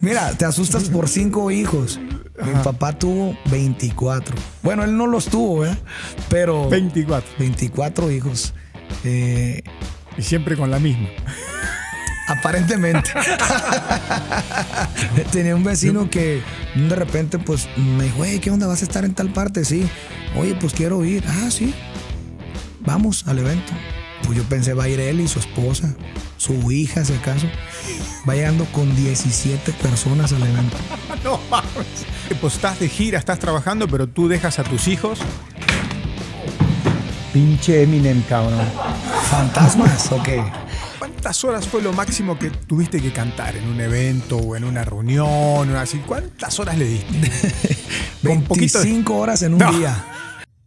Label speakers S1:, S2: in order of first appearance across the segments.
S1: Mira, te asustas por cinco hijos. Mi papá tuvo 24. Bueno, él no los tuvo, ¿eh? Pero
S2: 24.
S1: 24 hijos. Eh,
S2: Y siempre con la misma.
S1: Aparentemente. Tenía un vecino que de repente pues me dijo, "Hey, ¿qué onda? ¿Vas a estar en tal parte? Sí. Oye, pues quiero ir. Ah, sí. Vamos al evento. Pues yo pensé, va a ir él y su esposa, su hija, si acaso. Va llegando con 17 personas al evento.
S2: No mames. Pues estás de gira, estás trabajando, pero tú dejas a tus hijos. Pinche Eminem, cabrón.
S1: ¿Fantasmas o qué?
S2: ¿Cuántas horas fue lo máximo que tuviste que cantar en un evento o en una reunión o así? ¿Cuántas horas le diste? Con poquito de-
S1: 25 horas en un
S2: No.
S1: día.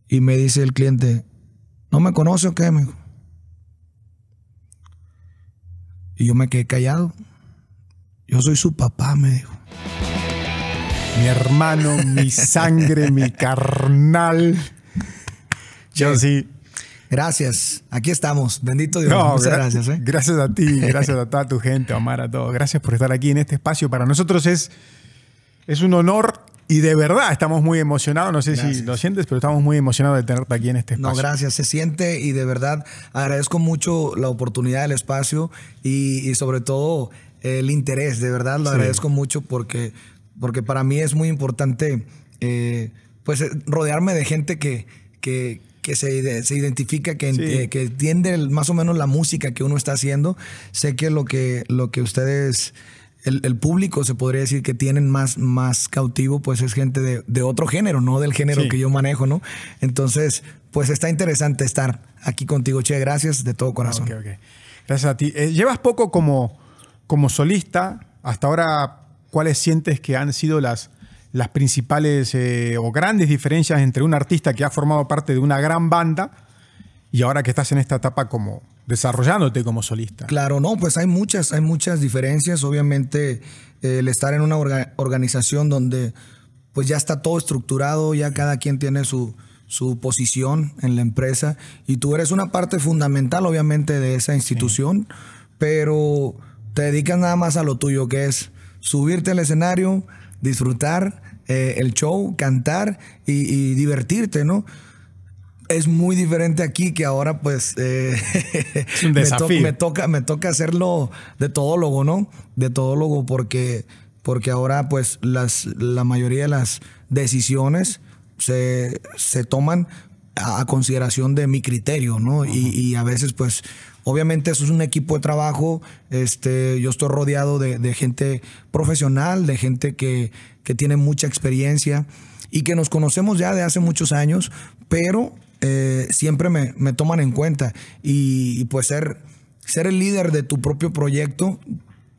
S1: Y me dice el cliente, ¿no me conoce o qué? Me dijo. Y yo me quedé callado. Yo soy su papá, me dijo.
S2: Mi hermano, mi sangre, mi carnal. Yo sí.
S1: Gracias. Aquí estamos. Bendito Dios.
S2: No,
S1: Muchas
S2: gra-
S1: gracias. ¿eh?
S2: Gracias a ti, gracias a toda tu gente, Omar, a todos. Gracias por estar aquí en este espacio. Para nosotros es, es un honor y de verdad estamos muy emocionados. No sé si lo sientes, pero estamos muy emocionados de tenerte aquí en este
S1: No,
S2: espacio.
S1: gracias. Se siente y de verdad agradezco mucho la oportunidad del espacio y, y sobre todo el interés. De verdad lo
S2: Sí.
S1: agradezco mucho porque, porque para mí es muy importante eh, pues eh, rodearme de gente que, que, que se, se identifica, que,
S2: Sí.
S1: eh, que entiende el- más o menos la música que uno está haciendo. Sé que lo que, lo que ustedes... El, el público se podría decir que tienen más, más cautivo, pues es gente de, de otro género, no del género
S2: Sí.
S1: que yo manejo, ¿no? Entonces, pues está interesante estar aquí contigo, Che. Gracias de todo corazón.
S2: Gracias a ti. Eh, llevas poco como, como solista. Hasta ahora, ¿cuáles sientes que han sido las, las principales eh, o grandes diferencias entre un artista que ha formado parte de una gran banda y ahora que estás en esta etapa como desarrollándote como solista?
S1: Claro, no, pues hay muchas, hay muchas diferencias. Obviamente, eh, el estar en una orga- organización donde pues ya está todo estructurado, ya cada quien tiene su, su posición en la empresa y tú eres una parte fundamental, obviamente, de esa institución, pero te dedicas nada más a lo tuyo, que es subirte al escenario, disfrutar eh, el show, cantar y, y divertirte, ¿no? Es muy diferente aquí que ahora pues eh,
S2: un
S1: me, toca me toca hacerlo de todólogo no de todólogo porque porque ahora pues las la mayoría de las decisiones se, se toman a, a consideración de mi criterio no y, y a veces pues obviamente eso es un equipo de trabajo este yo estoy rodeado de, de gente profesional de gente que, que tiene mucha experiencia y que nos conocemos ya de hace muchos años, pero eh, siempre me, me toman en cuenta. Y, y, pues ser, ser el líder de tu propio proyecto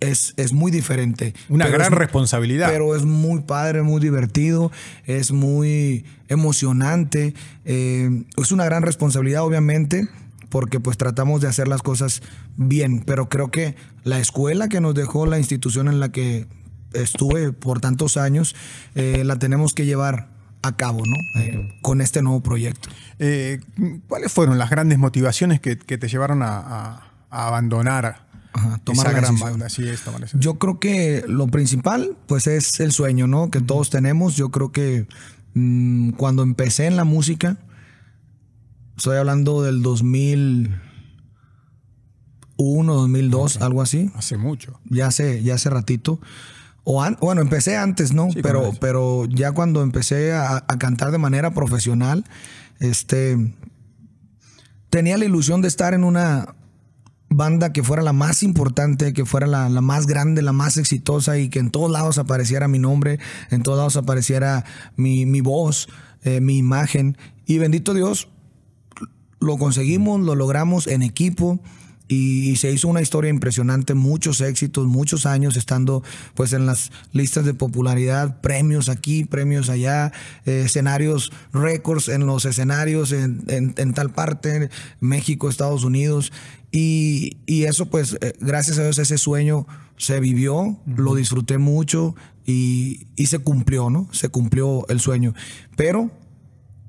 S1: es, es muy diferente.
S2: Una gran
S1: es-
S2: responsabilidad.
S1: Pero es muy padre, muy divertido, es muy emocionante. eh, es una gran responsabilidad, obviamente, porque pues tratamos de hacer las cosas bien. Pero creo que la escuela que nos dejó la institución en la que estuve por tantos años, eh, la tenemos que llevar a cabo, ¿no? Eh, con este nuevo proyecto.
S2: Eh, ¿Cuáles fueron las grandes motivaciones que, que te llevaron a, a- a abandonar
S1: Ajá, tomar
S2: esa
S1: la
S2: gran banda? Sí, es tomar la decisión.
S1: Yo creo que lo principal, pues, es el sueño, ¿no? Que todos tenemos. Yo creo que mm, cuando empecé en la música, estoy hablando del 2001, 2002, algo así.
S2: Hace mucho.
S1: Ya hace, ya hace ratito. O an- bueno, empecé antes, ¿no?
S2: Sí,
S1: pero, pero ya cuando empecé a, a cantar de manera profesional, este tenía la ilusión de estar en una banda que fuera la más importante, que fuera la, la más grande, la más exitosa y que en todos lados apareciera mi nombre, en todos lados apareciera mi, mi voz, eh, mi imagen. Y bendito Dios, lo conseguimos, lo logramos en equipo y, se hizo una historia impresionante, muchos éxitos, muchos años estando pues en las listas de popularidad, premios aquí, premios allá, eh, escenarios, récords en los escenarios en, en- en tal parte, México, Estados Unidos. Y, y eso pues eh, gracias a Dios ese sueño se vivió, lo disfruté mucho y, y se cumplió, ¿no? Se cumplió el sueño. Pero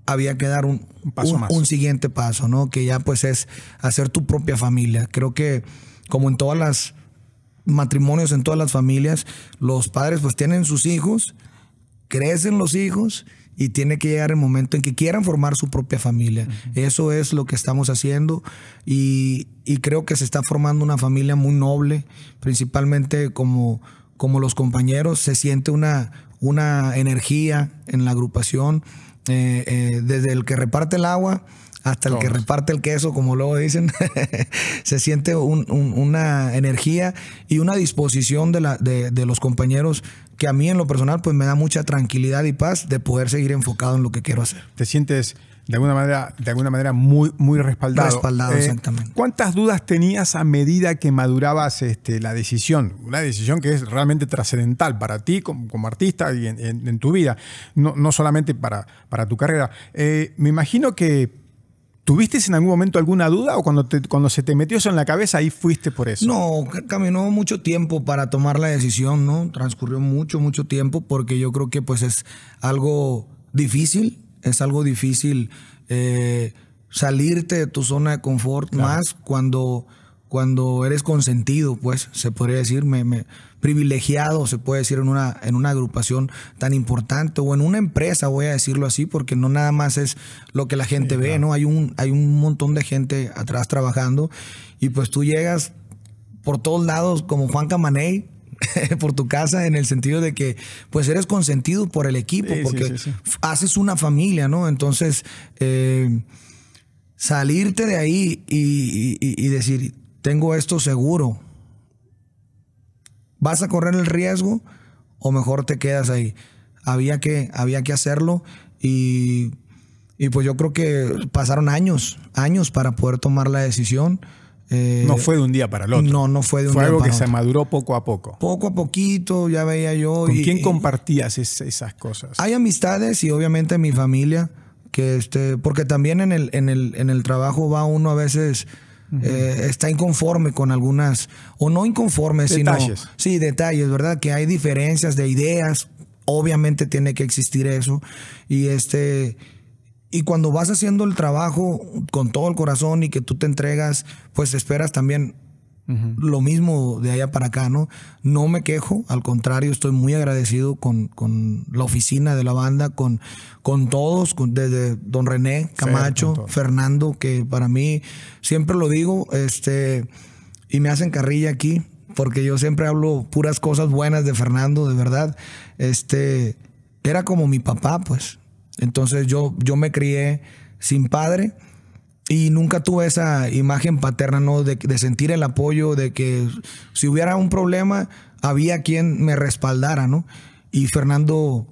S1: había que dar un,
S2: Un paso
S1: un-
S2: más.
S1: un siguiente paso, ¿no? Que ya pues es hacer tu propia familia. Creo que como en todas las matrimonios en todas las familias, los padres pues tienen sus hijos, crecen los hijos y tiene que llegar el momento en que quieran formar su propia familia. Eso es lo que estamos haciendo y, creo que se está formando una familia muy noble, principalmente como, como los compañeros, se siente una, una energía en la agrupación, eh, eh, desde el que reparte el agua hasta el que reparte el queso, como luego dicen, se siente una energía y una disposición de, la, de, de, los compañeros que a mí en lo personal pues me da mucha tranquilidad y paz de poder seguir enfocado en lo que quiero hacer.
S2: Te sientes de alguna manera, de alguna manera muy, muy respaldado.
S1: Respaldado, eh, exactamente.
S2: ¿Cuántas dudas tenías a medida que madurabas este, la decisión? Una decisión que es realmente trascendental para ti como, artista y en, tu vida, no, no solamente para, para tu carrera. Eh, me imagino que ¿Tuviste en algún momento alguna duda o cuando, cuando se te metió eso en la cabeza ahí fuiste por eso?
S1: No, caminó mucho tiempo para tomar la decisión, ¿no? Transcurrió mucho, mucho tiempo porque yo creo que pues es algo difícil, es algo difícil eh, salirte de tu zona de confort, más cuando, cuando eres consentido, pues se podría decir, me, me privilegiado, se puede decir, en una, en una agrupación tan importante o en una empresa, voy a decirlo así, porque no nada más es lo que la gente ve, ¿no? Hay un, hay un montón de gente atrás trabajando y pues tú llegas por todos lados como Juan Camaney, por tu casa en el sentido de que pues eres consentido por el equipo porque haces una familia, ¿no? Entonces, eh, salirte de ahí y, decir, tengo esto seguro, ¿Vas a correr el riesgo o mejor te quedas ahí? Había que, había que hacerlo y, pues yo creo que pasaron años, años para poder tomar la decisión.
S2: Eh, no fue de un día para el otro.
S1: No, no fue de un
S2: fue
S1: día
S2: algo que se maduró poco a poco.
S1: Poco a poquito, ya veía yo.
S2: ¿Con quién compartías esas cosas?
S1: Hay amistades y obviamente mi familia, que este, porque también en el, en el, en el trabajo va uno a veces eh, está inconforme con algunas, o no inconforme,
S2: sino...
S1: Sí, detalles, ¿verdad? Que hay diferencias de ideas, obviamente tiene que existir eso. Y este... Y cuando vas haciendo el trabajo con todo el corazón y que tú te entregas, pues esperas también lo mismo de allá para acá, ¿no? No me quejo, al contrario, estoy muy agradecido con, la oficina de la banda, con, con todos, desde don René Camacho, Fernando, que para mí, siempre lo digo, este, y me hacen carrilla aquí, porque yo siempre hablo puras cosas buenas de Fernando, de verdad. Este, era como mi papá, pues. Entonces yo, yo me crié sin padre y nunca tuve esa imagen paterna, ¿no? De, sentir el apoyo, de que si hubiera un problema, había quien me respaldara, ¿no? Y Fernando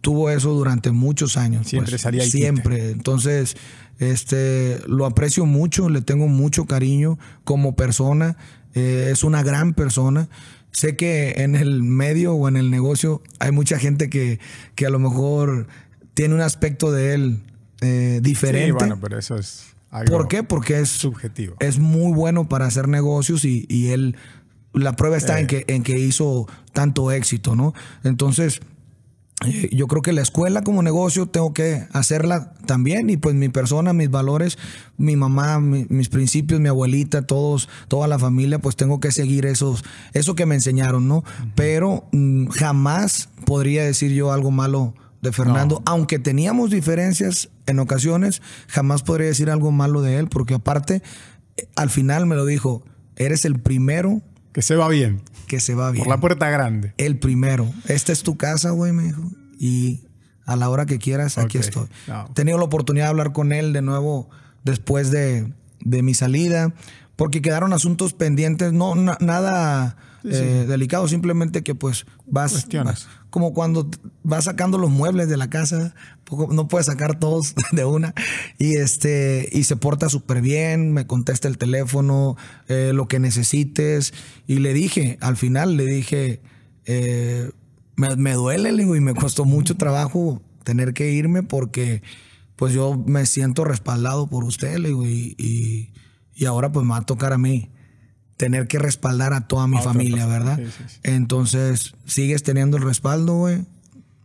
S1: tuvo eso durante muchos años.
S2: Siempre
S1: pues,
S2: salía
S1: Siempre. Entonces, este, lo aprecio mucho, le tengo mucho cariño como persona. Eh, es una gran persona. Sé que en el medio o en el negocio hay mucha gente que, que a lo mejor tiene un aspecto de él eh, diferente. Sí,
S2: bueno, pero eso es algo
S1: ¿Por qué? Porque es
S2: subjetivo.
S1: Es muy bueno para hacer negocios y, él, la prueba está en, eh. que, en que hizo tanto éxito, ¿no? Entonces, eh, yo creo que la escuela como negocio tengo que hacerla también y pues mi persona, mis valores, mi mamá, mis principios, mi abuelita, todos, toda la familia, pues tengo que seguir esos, eso que me enseñaron, ¿no? Pero mm, jamás podría decir yo algo malo de Fernando, aunque teníamos diferencias en ocasiones, jamás podría decir algo malo de él, porque aparte, al final me lo dijo, eres el primero.
S2: Que se va bien.
S1: Que se va bien.
S2: Por la puerta grande.
S1: El primero. Esta es tu casa, güey, me dijo. Y a la hora que quieras, aquí estoy. He tenido la oportunidad de hablar con él de nuevo después de, de mi salida, porque quedaron asuntos pendientes, no nada eh, delicado, simplemente que pues vas, como cuando vas sacando los muebles de la casa, no puedes sacar todos de una y este y se porta súper bien, me contesta el teléfono, eh, lo que necesites y le dije, al final le dije, eh, me, duele y me costó mucho trabajo tener que irme porque pues yo me siento respaldado por usted le y, y ahora pues me va a tocar a mí tener que respaldar a toda mi familia, ¿verdad? Entonces, sigues teniendo el respaldo, güey.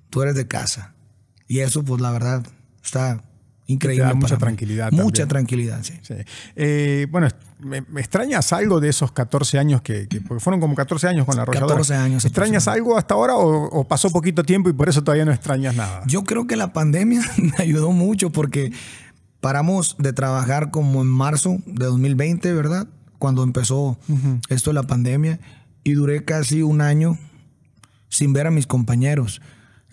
S1: Tú eres de casa. Y eso, pues la verdad, está increíble.
S2: Te da mucha
S1: mí.
S2: tranquilidad
S1: Mucha
S2: también.
S1: tranquilidad, sí.
S2: Sí. Eh, bueno, me, me extrañas algo de esos 14 años que, que- porque fueron como 14 años con la arrolladora.
S1: 14 años
S2: ¿Extrañas algo hasta ahora o, o pasó poquito tiempo y por eso todavía no extrañas nada?
S1: Yo creo que la pandemia me ayudó mucho porque paramos de trabajar como en marzo de 2020, ¿verdad? Cuando empezó esto de la pandemia y duré casi un año sin ver a mis compañeros.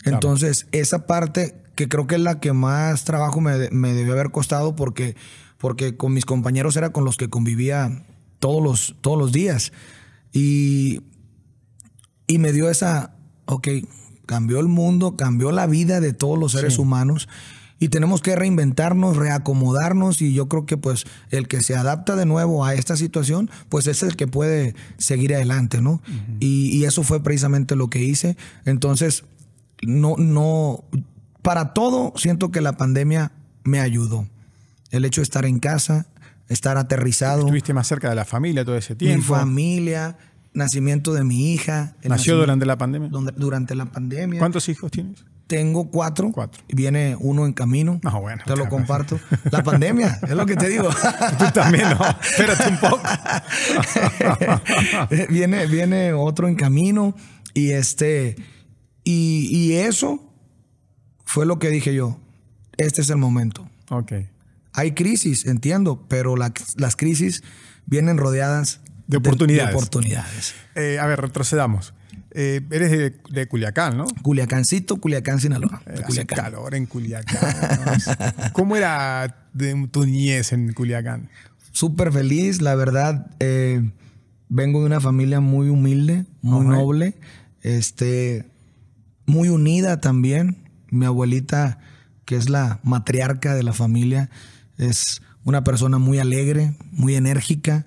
S1: Entonces, esa parte que creo que es la que más trabajo me, me debió haber costado porque, porque con mis compañeros era con los que convivía todos los, todos los días. Y, y me dio esa, ok, cambió el mundo, cambió la vida de todos los seres humanos y tenemos que reinventarnos, reacomodarnos y yo creo que pues el que se adapta de nuevo a esta situación, pues es el que puede seguir adelante, ¿no? y, y eso fue precisamente lo que hice. Entonces, no, no, para todo siento que la pandemia me ayudó. El hecho de estar en casa, estar aterrizado,
S2: Estuviste más cerca de la familia todo ese
S1: mi
S2: tiempo.
S1: familia, nacimiento de mi hija.
S2: ¿Nació durante la pandemia?
S1: donde- durante la pandemia.
S2: ¿Cuántos hijos tienes?
S1: Tengo cuatro.
S2: Cuatro.
S1: Viene uno en camino.
S2: Ah, bueno,
S1: Te lo comparto. La pandemia, es lo que te digo.
S2: Tú también, no. Espérate un poco.
S1: viene, viene otro en camino. Y este. Y, y eso fue lo que dije yo. Este es el momento.
S2: Ok.
S1: Hay crisis, entiendo, pero la- las crisis vienen rodeadas
S2: De oportunidades.
S1: de oportunidades.
S2: Eh, a ver, retrocedamos. Eh, eres de, de Culiacán, ¿no?
S1: Culiacancito, Culiacán, Sinaloa.
S2: Hace
S1: Culiacán.
S2: calor en Culiacán. ¿no? ¿Cómo era de tu niñez en Culiacán?
S1: súper feliz, la verdad. eh, vengo de una familia muy humilde, muy
S2: Ajá.
S1: noble, este, muy unida también. Mi abuelita, que es la matriarca de la familia, es una persona muy alegre, muy enérgica.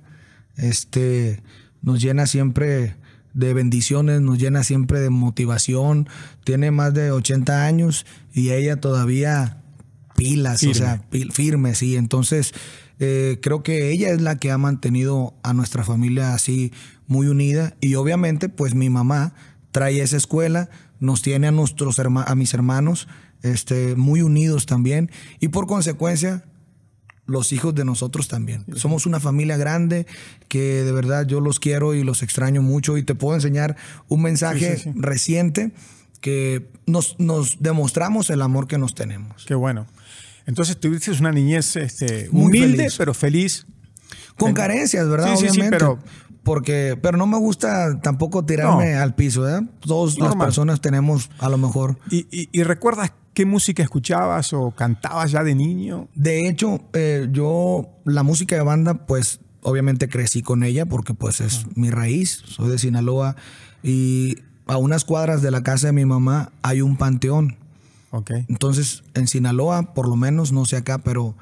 S1: Este, nos llena siempre de bendiciones, nos llena siempre de motivación. Tiene más de 80 años y ella todavía pilas, o
S2: Firme.
S1: sea, pil- firme, sí. Entonces, eh, creo que ella es la que ha mantenido a nuestra familia así muy unida. Y obviamente, pues mi mamá trae esa escuela, nos tiene a nuestros herma- a mis hermanos este, muy unidos también. Y por consecuencia, los hijos de nosotros también. Somos una familia grande que de verdad yo los quiero y los extraño mucho. Y te puedo enseñar un mensaje
S2: Sí, sí, sí.
S1: reciente que nos, nos demostramos el amor que nos tenemos.
S2: Qué bueno. Entonces tuviste una niñez este, humilde,
S1: feliz.
S2: pero feliz.
S1: Con carencias, ¿verdad?
S2: Sí,
S1: Obviamente.
S2: pero-
S1: Porque, pero no me gusta tampoco tirarme
S2: No.
S1: al piso, ¿verdad? Todas las personas tenemos a lo mejor.
S2: ¿Y, y- y recuerdas qué música escuchabas o cantabas ya de niño?
S1: De hecho, eh, yo la música de banda, pues obviamente crecí con ella porque pues es mi raíz. Soy de Sinaloa y a unas cuadras de la casa de mi mamá hay un panteón.
S2: Ok.
S1: Entonces, en Sinaloa, por lo menos, no sé acá, pero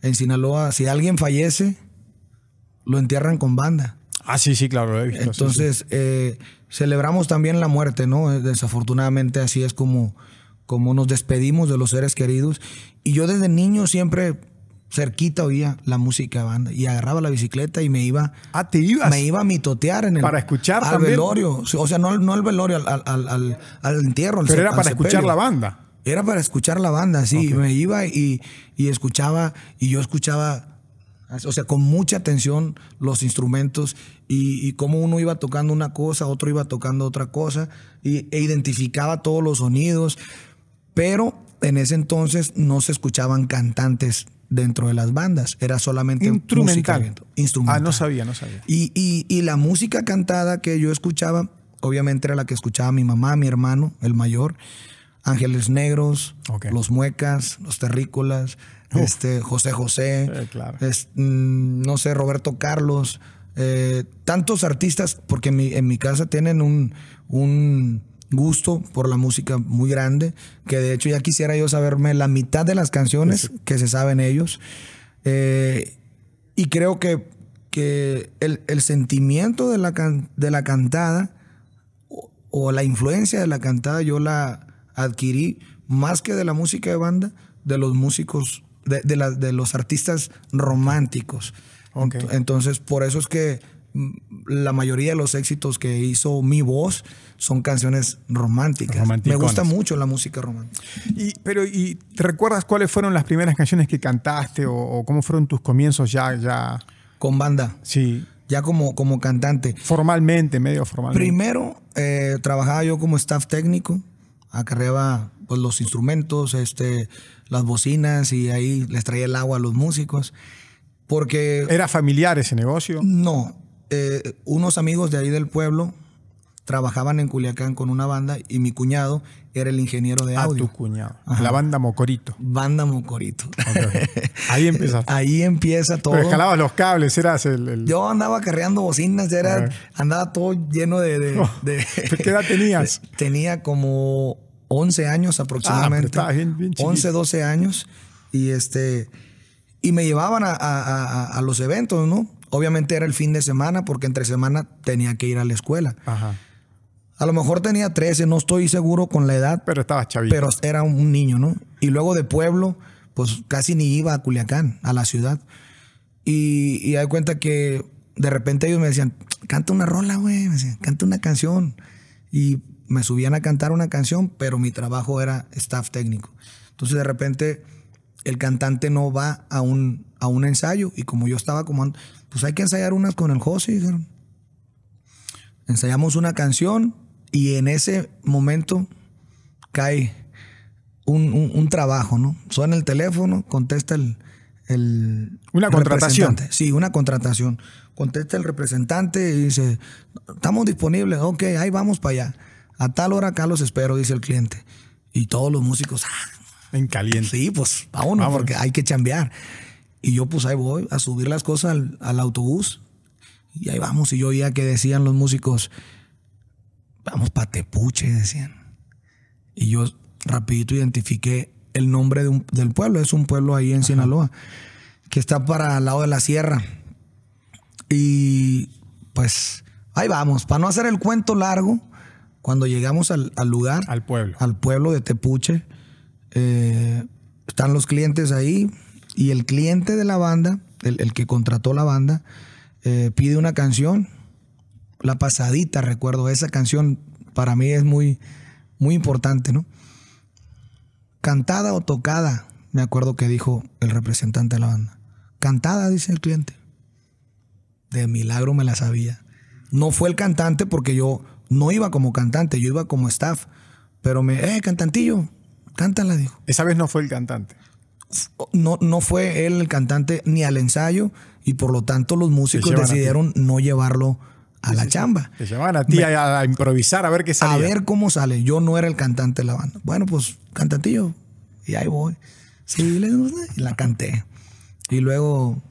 S1: en Sinaloa, si alguien fallece, lo entierran con banda.
S2: Ah, sí, sí, claro, lo he visto. sí, sí.
S1: Entonces, eh, celebramos también la muerte, ¿no? Eh, Desafortunadamente así es como, como nos despedimos de los seres queridos. Y yo desde niño siempre cerquita oía la música de banda y agarraba la bicicleta y me iba,
S2: Ah, te ibas.
S1: me iba a mitotear en el
S2: Para escuchar
S1: al
S2: también.
S1: velorio. O sea, no, no al velorio, al, al- al- al- al entierro.
S2: Pero era para escuchar la banda.
S1: Era para escuchar la banda, sí. Me iba y, y escuchaba, y yo escuchaba, o sea, con mucha atención los instrumentos y, y cómo uno iba tocando una cosa, otro iba tocando otra cosa, y, e identificaba todos los sonidos. Pero en ese entonces no se escuchaban cantantes dentro de las bandas, era solamente música
S2: Instrumental.
S1: viento, instrumental.
S2: Ah, no sabía, no sabía.
S1: Y, y- y la música cantada que yo escuchaba, obviamente era la que escuchaba mi mamá, mi hermano, el mayor. Ángeles Negros. Los Muecas, Los Terrícolas,
S2: Uf.
S1: este, José José,
S2: Eh, claro.
S1: es- mm, no sé, Roberto Carlos, eh, tantos artistas, porque en mi, en mi casa tienen un, un gusto por la música muy grande, que de hecho ya quisiera yo saberme la mitad de las canciones que se saben ellos. Eh, y creo que, que el, el sentimiento de la, can- de la cantada o, o la influencia de la cantada yo la adquirí más que de la música de banda, de los músicos, de, de la- de los artistas románticos. Entonces, por eso es que la mayoría de los éxitos que hizo mi voz son canciones románticas. Me gusta mucho la música romántica.
S2: Y, pero, ¿y te recuerdas cuáles fueron las primeras canciones que cantaste o, o cómo fueron tus comienzos ya, ya,
S1: Con banda,
S2: sí,
S1: ya como, como cantante.
S2: formalmente, medio formalmente?
S1: Primero, eh, trabajaba yo como staff técnico, acarreaba pues, los instrumentos, este, las bocinas y ahí les traía el agua a los músicos. Porque
S2: ¿Era familiar ese negocio?
S1: no, eh, unos amigos de ahí del pueblo trabajaban en Culiacán con una banda y mi cuñado era el ingeniero de audio.
S2: tu cuñado.
S1: Ajá.
S2: La banda Mocorito.
S1: Banda Mocorito.
S2: Ahí empezaste.
S1: ahí empieza todo.
S2: Pero escalabas los cables, eras el... el-
S1: Yo andaba carreando bocinas, era, andaba todo lleno de... de-
S2: Oh,
S1: de-
S2: ¿Qué edad tenías?
S1: Tenía como 11 años aproximadamente.
S2: Ah, bien- bien chiquito.
S1: 11, 12 años. Y este y me llevaban a, a- a- a los eventos, ¿no? Obviamente era el fin de semana porque entre semana tenía que ir a la escuela.
S2: Ajá.
S1: A lo mejor tenía 13, no estoy seguro con la edad,
S2: Pero estabas chavito.
S1: pero era un niño, ¿no? Y luego de pueblo, pues casi ni iba a Culiacán, a la ciudad. Y, y hay cuenta que de repente ellos me decían, canta una rola, güey, me decían, canta una canción. Y me subían a cantar una canción, pero mi trabajo era staff técnico. Entonces de repente el cantante no va a un, a un ensayo y como yo estaba como, pues hay que ensayar unas con el José, dijeron. Ensayamos una canción y en ese momento cae un, un- un trabajo, ¿no? Suena el teléfono, contesta el... el
S2: Una contratación.
S1: Sí, una contratación. Contesta el representante y dice, estamos disponibles, ok, ahí vamos para allá. A tal hora acá los espero, dice el cliente. Y todos los músicos, ah,
S2: En caliente.
S1: Sí, pues vámonos,
S2: Vámonos.
S1: porque hay que chambear. Y yo, pues ahí voy a subir las cosas al, al autobús. Y ahí vamos. Y yo oía que decían los músicos, vamos pa' Tepuche, decían. Y yo rapidito identifiqué el nombre de un- del pueblo. Es un pueblo ahí en Sinaloa, que está para el lado de la sierra. Y pues ahí vamos. Para no hacer el cuento largo, cuando llegamos al, al lugar,
S2: Al pueblo.
S1: al pueblo de Tepuche. Eh, están los clientes ahí y el cliente de la banda, el, que contrató la banda, eh, pide una canción. La pasadita, recuerdo, esa canción para mí es muy, muy importante, ¿no? Cantada o tocada, me acuerdo que dijo el representante de la banda. Cantada, dice el cliente. De milagro me la sabía. No fue el cantante porque yo no iba como cantante, yo iba como staff. Pero me, eh, cantantillo, cántala, dijo.
S2: Esa vez no fue el cantante.
S1: No, no fue él el cantante ni al ensayo y por lo tanto los músicos decidieron no llevarlo a la chamba.
S2: Te llamaban a ti a, a improvisar a ver qué salía.
S1: A ver cómo sale. Yo no era el cantante de la banda. Bueno, pues cantantillo. Y ahí voy. Sí, les gusta. Y la canté. Y luego,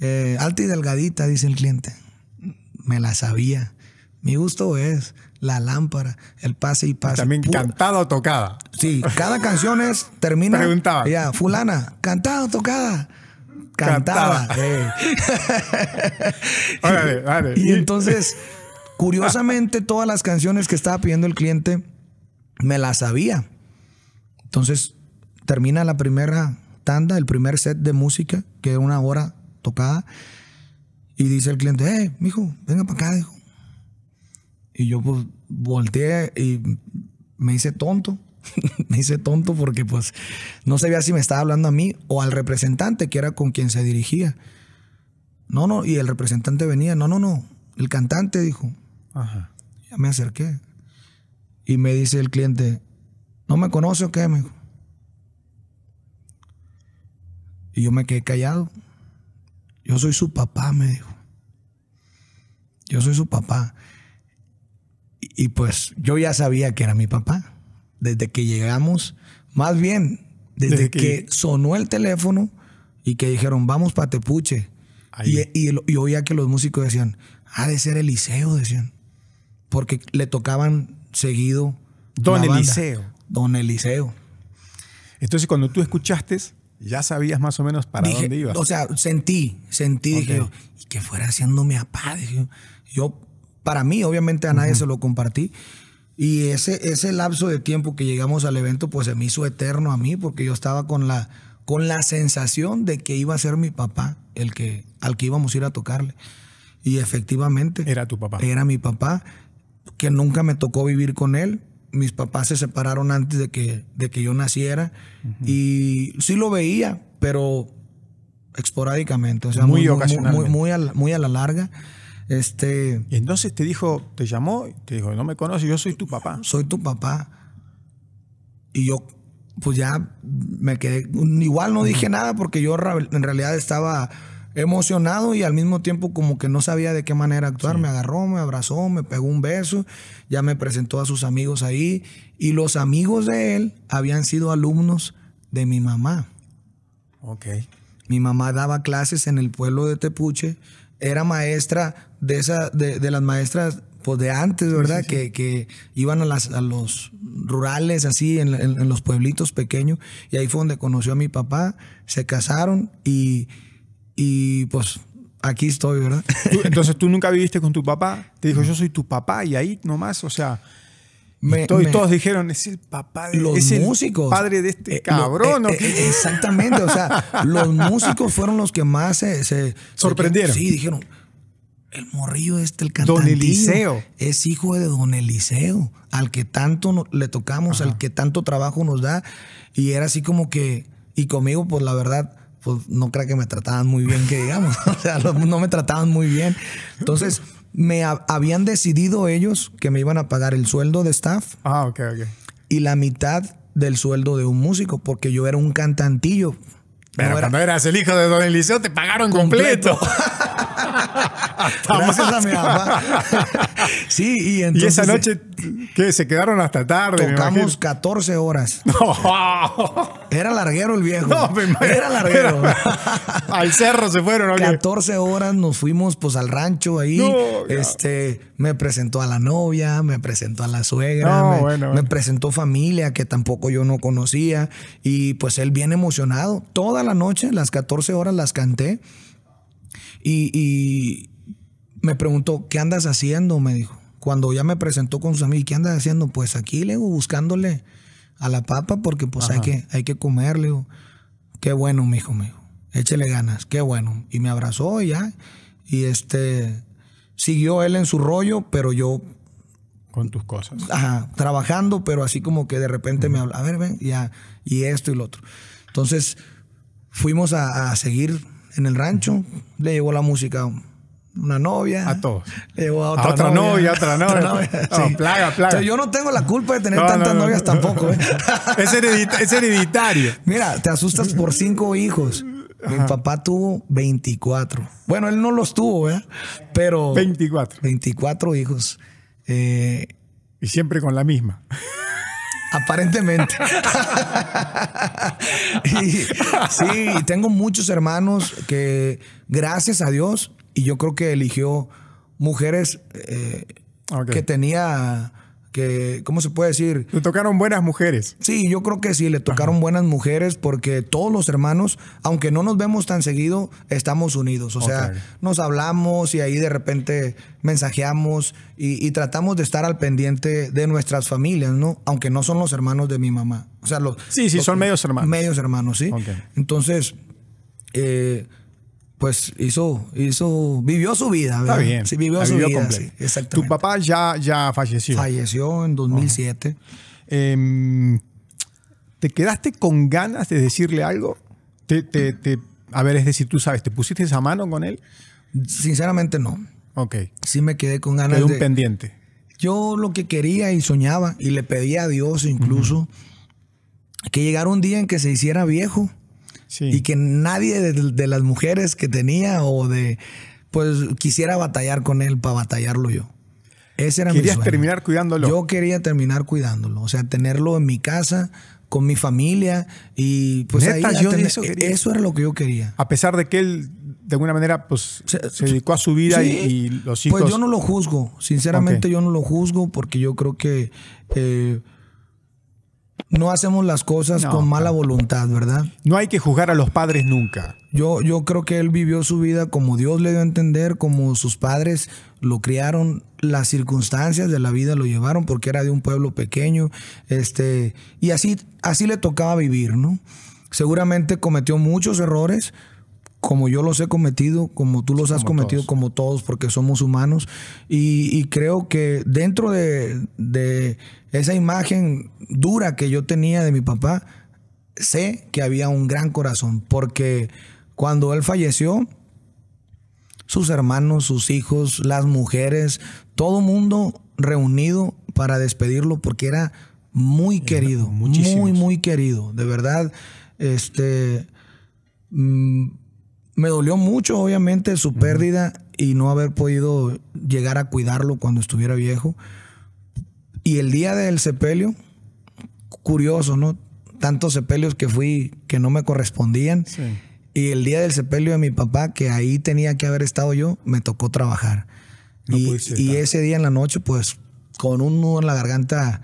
S1: eh, alta y delgadita, dice el cliente. Me la sabía. Mi gusto es la lámpara, el pase y pase.
S2: También
S1: Pura-
S2: cantada o tocada.
S1: Sí, cada canción es, termina.
S2: Preguntaba.
S1: Ya, fulana, cantada o tocada. Cantada.
S2: Cantada.
S1: eh.
S2: Órale, órale.
S1: Y entonces, curiosamente, todas las canciones que estaba pidiendo el cliente me las sabía. Entonces, termina la primera tanda, el primer set de música, que era una hora tocada. Y dice el cliente, eh, mijo, venga para acá, dijo. Y yo pues volteé y me hice tonto. me hice tonto porque pues no sabía si me estaba hablando a mí o al representante, que era con quien se dirigía. No, no, y el representante venía, no, no, no, el cantante dijo,
S2: Ajá.
S1: ya me acerqué. Y me dice el cliente, ¿no me conoce o qué? Me dijo. Y yo me quedé callado. Yo soy su papá, me dijo. Yo soy su papá. Y, pues yo ya sabía que era mi papá. Desde que llegamos, más bien, desde,
S2: Desde
S1: que...
S2: que-
S1: sonó el teléfono y que dijeron, vamos pa' Tepuche. Y, y, y oía que los músicos decían, ha de ser Eliseo, decían. Porque le tocaban seguido.
S2: Don
S1: la banda.
S2: Eliseo.
S1: Don Eliseo.
S2: Entonces, cuando tú escuchaste, ya sabías más o menos para
S1: Dije,
S2: dónde ibas.
S1: O sea, sentí, sentí, dije
S2: Ok.
S1: yo, y que fuera haciendo mi papá. Dije yo, para mí, obviamente a nadie se lo compartí. Y ese, ese lapso de tiempo que llegamos al evento, pues se me hizo eterno a mí, porque yo estaba con la, con la sensación de que iba a ser mi papá el que, al que íbamos a ir a tocarle. Y efectivamente.
S2: Era tu papá.
S1: Era mi papá, que nunca me tocó vivir con él. Mis papás se separaron antes de que, de que yo naciera. Y sí lo veía, pero esporádicamente. O sea,
S2: Muy
S1: muy, muy, muy, muy a, la- muy a la larga. Este,
S2: Y entonces te dijo, te llamó y te dijo, no me conoces, yo soy tu papá.
S1: soy tu papá. Y yo, pues ya me quedé. Igual no dije nada porque yo en realidad estaba emocionado y al mismo tiempo como que no sabía de qué manera actuar. Me agarró, me abrazó, me pegó un beso, ya me presentó a sus amigos ahí. Y los amigos de él habían sido alumnos de mi mamá.
S2: Ok.
S1: Mi mamá daba clases en el pueblo de Tepuche. Era maestra de esa, de, de las maestras pues de antes, ¿verdad? Que, que iban a, las, a los rurales, así, en, en- en los pueblitos pequeños. Y ahí fue donde conoció a mi papá. Se casaron y, y pues aquí estoy, ¿verdad?
S2: Tú- entonces tú nunca viviste con tu papá, te dijo, yo soy tu papá y ahí nomás, o sea, y
S1: Me-
S2: y
S1: me-
S2: todos dijeron, es el papá de
S1: los
S2: es el
S1: músicos.
S2: padre de este
S1: Eh, lo-
S2: cabrón. ¿o
S1: eh, eh, exactamente, o sea, los músicos fueron los que más se, se-
S2: Sorprendieron.
S1: se- sí, dijeron, el morrillo este, el
S2: Don
S1: cantante.
S2: Eliseo.
S1: Es hijo de don Eliseo, al que tanto no- le tocamos, al que tanto trabajo nos da. Y era así como que, y conmigo, pues la verdad, pues no creo que me trataban muy bien, que digamos. o sea, no me trataban muy bien. Entonces, me ha- habían decidido ellos que me iban a pagar el sueldo de staff
S2: Ah, ok, ok.
S1: y la mitad del sueldo de un músico, porque yo era un cantantillo.
S2: Pero
S1: No era-
S2: cuando eras el hijo de Don Eliseo te pagaron completo.
S1: Gracias a mi papá. sí, y
S2: y
S1: entonces
S2: esa noche, ¿qué? Se quedaron hasta tarde. me
S1: tocamos 14 horas. Era larguero el viejo.
S2: No, me imagino.
S1: Era larguero.
S2: Al cerro se fueron, ¿o qué?
S1: 14 horas nos fuimos pues al rancho ahí.
S2: No,
S1: este, me presentó a la novia, me presentó a la suegra,
S2: No,
S1: me,
S2: bueno,
S1: me
S2: bueno.
S1: presentó familia que tampoco yo no conocía y pues él bien emocionado. Toda la noche, las 14 horas las canté y, y me preguntó, ¿qué andas haciendo? Me dijo. Cuando ya me presentó con sus amigos, ¿qué andas haciendo? Pues aquí, le digo, buscándole a la papa porque pues hay que, hay que comer, le digo. Qué bueno, mijo, me dijo. Échele ganas, qué bueno. Y me abrazó y ya. Y este, siguió él en su rollo, pero yo,
S2: Con tus cosas.
S1: ajá, trabajando, pero así como que de repente me habla, a ver, ven, ya, y esto y lo otro. Entonces, fuimos a, a seguir en el rancho, le llegó la música a una novia.
S2: A todos.
S1: Le a
S2: A
S1: otra,
S2: otra novia, otra novia. No, plaga, plaga.
S1: Entonces, yo no tengo la culpa de tener
S2: No,
S1: tantas
S2: no,
S1: novias
S2: no.
S1: tampoco. ¿eh?
S2: es, heredita- es hereditario.
S1: Mira, te asustas por cinco hijos. Mi papá tuvo 24. Bueno, él no los tuvo, ¿verdad? Pero
S2: 24.
S1: 24 hijos. Eh,
S2: Y siempre con la misma.
S1: aparentemente. y, sí, tengo muchos hermanos que, gracias a Dios, y yo creo que eligió mujeres eh, que tenía, que, ¿cómo se puede decir?
S2: Le tocaron buenas mujeres.
S1: Sí, yo creo que sí, le tocaron buenas mujeres porque todos los hermanos, aunque no nos vemos tan seguido, estamos unidos. O sea, nos hablamos y ahí de repente mensajeamos y, y tratamos de estar al pendiente de nuestras familias, ¿no? Aunque no son los hermanos de mi mamá. O sea, los,
S2: Sí, sí,
S1: los-
S2: son medios hermanos.
S1: Medios hermanos, sí.
S2: Ok.
S1: Entonces, eh, pues hizo, hizo, vivió su vida.
S2: Está
S1: ¿verdad?
S2: bien.
S1: Sí, vivió
S2: La
S1: su
S2: vivió
S1: vida. sí, exactamente.
S2: Tu papá ya, ya falleció.
S1: falleció en 2007.
S2: Em, ¿Te quedaste con ganas de decirle algo? Te, te- te- a ver, es decir, tú sabes, ¿te pusiste esa mano con él?
S1: Sinceramente no.
S2: Ok.
S1: Sí me quedé con ganas
S2: Quedó un
S1: de...
S2: pendiente.
S1: Yo lo que quería y soñaba y le pedía a Dios incluso que llegara un día en que se hiciera viejo
S2: Sí.
S1: y que nadie de, de las mujeres que tenía o de pues quisiera batallar con él para batallarlo yo. Ese era mi
S2: Querías
S1: sueño.
S2: terminar cuidándolo.
S1: Yo quería terminar cuidándolo, o sea, tenerlo en mi casa con mi familia y pues
S2: Neta,
S1: ahí
S2: yo eso quería.
S1: eso era lo que yo quería.
S2: A pesar de que él, de alguna manera, pues se,
S1: Se-
S2: dedicó a su vida y,
S1: Sí.
S2: y los hijos.
S1: Pues yo no lo juzgo, sinceramente yo no lo juzgo porque yo creo que eh, no hacemos las cosas
S2: No,
S1: con mala voluntad, ¿verdad?
S2: No hay que juzgar a los padres nunca.
S1: Yo, yo creo que él vivió su vida como Dios le dio a entender, como sus padres lo criaron, las circunstancias de la vida lo llevaron porque era de un pueblo pequeño, este, y así, así le tocaba vivir, ¿no? Seguramente cometió muchos errores, como yo los he cometido, como tú los has cometido,
S2: todos.
S1: como todos, porque somos humanos. Y, y creo que dentro de, de esa imagen dura que yo tenía de mi papá, sé que había un gran corazón, porque cuando él falleció, sus hermanos, sus hijos, las mujeres, todo mundo reunido para despedirlo porque era muy querido, muy, muy querido. De verdad, este, mm, me dolió mucho, obviamente, su pérdida y no haber podido llegar a cuidarlo cuando estuviera viejo. Y el día del sepelio, curioso, ¿no? Tantos sepelios que fui que no me correspondían.
S2: Sí.
S1: Y el día del sepelio de mi papá, que ahí tenía que haber estado yo, me tocó trabajar.
S2: No
S1: y, ese día en la noche, pues, con un nudo en la garganta,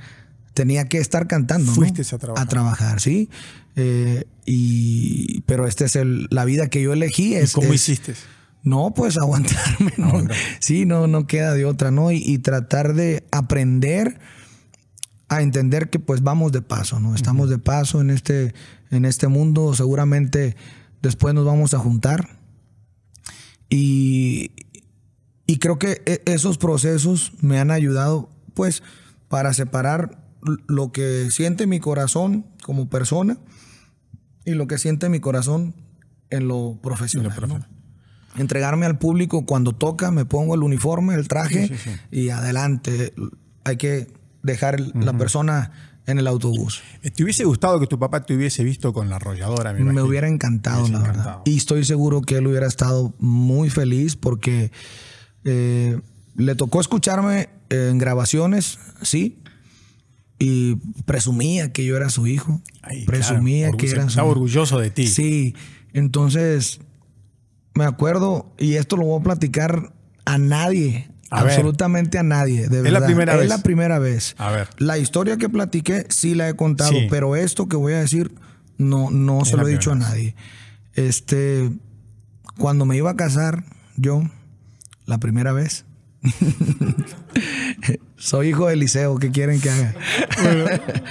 S1: tenía que estar cantando. ¿no?
S2: Fuiste a trabajar.
S1: A trabajar, sí. Eh, y, pero esta es el- la vida que yo elegí.
S2: ¿Y
S1: Es,
S2: cómo
S1: es-
S2: hiciste?
S1: no, pues aguantarme, ¿no?
S2: Aguantar.
S1: Sí, no, no queda de otra, ¿no? Y, y tratar de aprender a entender que pues vamos de paso, ¿no? Estamos de paso en este, en este mundo, seguramente después nos vamos a juntar. Y, y creo que e- esos procesos me han ayudado pues para separar lo que siente mi corazón como persona y lo que siente mi corazón en lo profesional. ¿no? entregarme al público cuando toca, me pongo el uniforme, el traje
S2: Sí, sí, sí.
S1: y adelante. Hay que dejar la persona en el autobús.
S2: Eh, ¿Te hubiese gustado que tu papá te hubiese visto con la arrolladora? Me,
S1: Me,
S2: imagino?
S1: hubiera encantado, la verdad. Y estoy seguro que él hubiera estado muy feliz porque eh, le tocó escucharme en grabaciones, sí. Y presumía que yo era su hijo.
S2: Ay,
S1: presumía
S2: claro,
S1: que era su
S2: Estaba orgulloso de ti.
S1: Sí, entonces me acuerdo, y esto lo voy a platicar a nadie,
S2: A ver.
S1: absolutamente a nadie, de
S2: la
S1: verdad.
S2: primera
S1: es
S2: vez.
S1: la primera vez.
S2: A ver.
S1: La historia que platiqué sí la he contado,
S2: Sí.
S1: pero esto que voy a decir no, no se
S2: la
S1: lo he dicho a nadie. Este, cuando me iba a casar, yo, la primera vez. Soy hijo de Eliseo, ¿qué quieren que haga?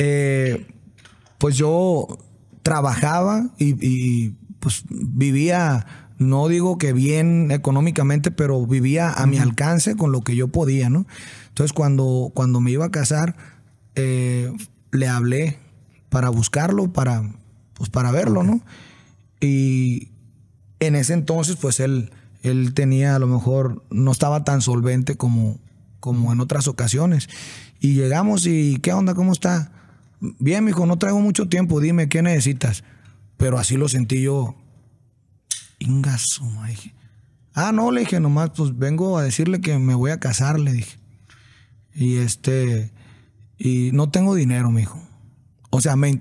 S1: Eh, pues yo trabajaba y, y, pues vivía, no digo que bien económicamente, pero vivía a mi alcance con lo que yo podía, ¿no? Entonces cuando, cuando me iba a casar, eh, le hablé para buscarlo, para, pues para verlo, ¿no? Y en ese entonces, pues él, él tenía a lo mejor, no estaba tan solvente como, como en otras ocasiones. Y llegamos y, ¿qué onda? ¿Cómo está? Bien, mijo, no traigo mucho tiempo, dime, ¿qué necesitas? Pero así lo sentí yo. Ingazo, dije. Ah, no, le dije, nomás, pues vengo a decirle que me voy a casar, le dije. Y este, y no tengo dinero, mijo. O sea, me,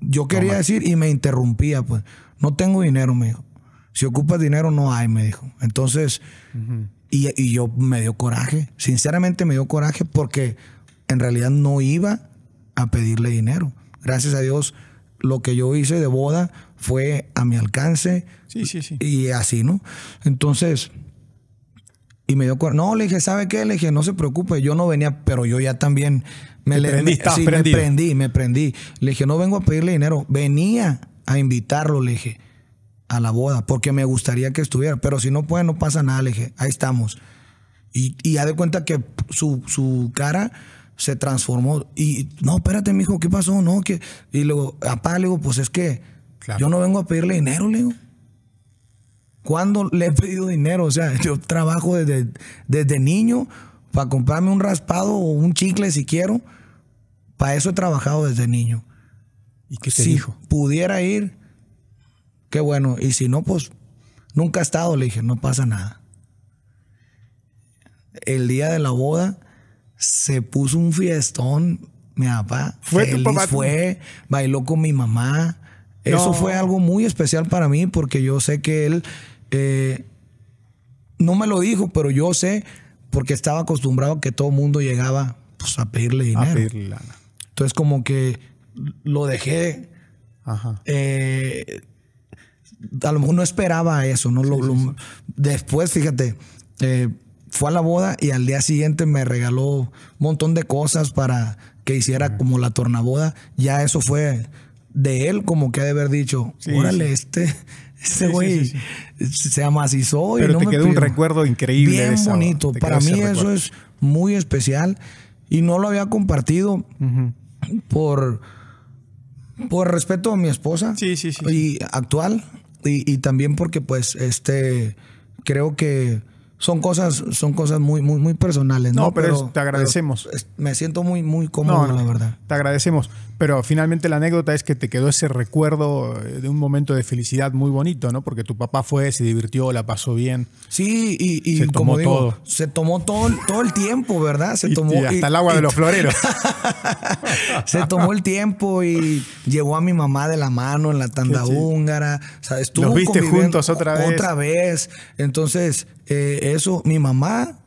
S1: yo quería decir y me interrumpía, pues. No tengo dinero, me dijo. Si ocupas dinero, no hay, me dijo. Entonces, y, y yo me dio coraje. Sinceramente me dio coraje porque en realidad no iba a pedirle dinero. Gracias a Dios, lo que yo hice de boda fue a mi alcance.
S2: Sí, sí, sí.
S1: Y así, ¿no? Entonces, y me dio coraje. No, le dije, ¿sabe qué? Le dije, no se preocupe, yo no venía, pero yo ya también me, le-
S2: prendí,
S1: me- sí, me prendí, me prendí. Le dije, no vengo a pedirle dinero, venía a invitarlo, le dije, a la boda, porque me gustaría que estuviera, pero si no puede, no pasa nada, le dije, ahí estamos. Y, y ya de cuenta que su, su cara se transformó. Y no, espérate, mijo, ¿qué pasó? No, que. Y luego, apá, le digo, pues es que
S2: Claro.
S1: yo no vengo a pedirle dinero, le digo. ¿Cuándo le he pedido dinero? O sea, yo trabajo desde, desde niño para comprarme un raspado o un chicle si quiero. Para eso he trabajado desde niño.
S2: ¿Y qué te
S1: si
S2: dijo?
S1: pudiera ir, qué bueno. Y si no, pues nunca he estado, le dije, no pasa nada. El día de la boda se puso un fiestón, mi papá.
S2: ¿Fue tu
S1: feliz
S2: papá?
S1: Fue, bailó con mi mamá. Eso fue algo muy especial para mí porque yo sé que él eh, no me lo dijo, pero yo sé porque estaba acostumbrado que todo el mundo llegaba pues, a pedirle dinero.
S2: A pedirle lana.
S1: Entonces como que lo dejé
S2: Ajá.
S1: eh, a lo mejor no esperaba eso, ¿no? Lo- lo- Después, fíjate, eh, fue a la boda y al día siguiente me regaló un montón de cosas para que hiciera como la tornaboda. Ya eso fue de él, como que ha de haber dicho, órale, este, Ese güey se amacizó.
S2: Pero
S1: y no
S2: te
S1: me
S2: quedó un recuerdo increíble.
S1: Bien
S2: esa-
S1: bonito. Para mí eso
S2: recuerdo.
S1: es muy especial y no lo había compartido por, por respeto a mi esposa
S2: Sí, sí, sí,
S1: y actual y, y también porque pues este creo que son cosas son cosas muy muy muy personales no,
S2: No, pero te agradecemos.
S1: pero me siento muy muy cómodo la verdad
S2: Te agradecemos. Pero finalmente la anécdota es que te quedó ese recuerdo de un momento de felicidad muy bonito, ¿no? Porque tu papá fue, se divirtió, la pasó bien.
S1: Sí, y, y
S2: Se
S1: como
S2: tomó
S1: digo,
S2: todo.
S1: se tomó todo, el- todo el tiempo, ¿verdad? Se
S2: Y-
S1: tomó
S2: y hasta el agua de los floreros.
S1: se tomó el tiempo y llevó a mi mamá de la mano en la tanda húngara. O sea, estuvo
S2: Los viste juntos otra vez.
S1: Otra vez. Entonces, eh, eso, mi mamá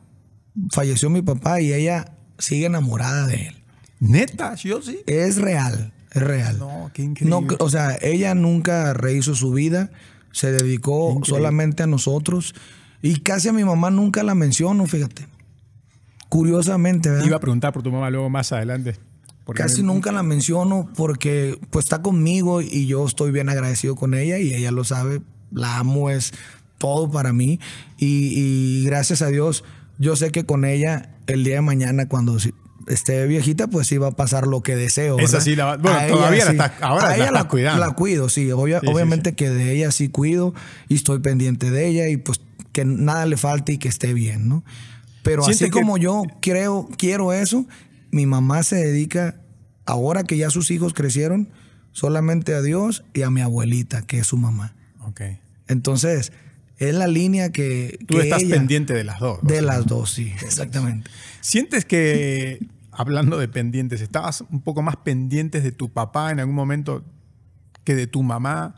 S1: falleció mi papá y ella sigue enamorada de él.
S2: Neta, yo sí.
S1: Es real, es real.
S2: No, qué increíble.
S1: No, o sea, ella nunca rehizo su vida, se dedicó solamente a nosotros y casi a mi mamá nunca la menciono, fíjate. Curiosamente, ¿verdad?
S2: Iba a preguntar por tu mamá luego más adelante.
S1: Casi
S2: me-
S1: nunca la menciono porque pues está conmigo y yo estoy bien agradecido con ella y ella lo sabe, la amo, es todo para mí y, y gracias a Dios yo sé que con ella el día de mañana cuando esté viejita pues sí va a pasar lo que deseo.
S2: Esa
S1: ¿verdad?
S2: sí la bueno,
S1: A
S2: todavía la
S1: sí.
S2: estás- ahora
S1: A
S2: la
S1: ella. La cuido, sí, obvia-
S2: Sí, sí,
S1: obviamente
S2: sí.
S1: que de ella sí cuido y estoy pendiente de ella y pues que nada le falte y que esté bien, ¿no? Pero
S2: Siente
S1: así
S2: que-
S1: como yo creo, quiero eso, mi mamá se dedica, ahora que ya sus hijos crecieron, solamente a Dios y a mi abuelita, que es su mamá.
S2: Ok.
S1: Entonces, es la línea que...
S2: Tú
S1: que
S2: estás
S1: ella-
S2: pendiente de las dos.
S1: De las dos, sí, exactamente.
S2: ¿Sientes que, hablando de pendientes, estabas un poco más pendientes de tu papá en algún momento que de tu mamá?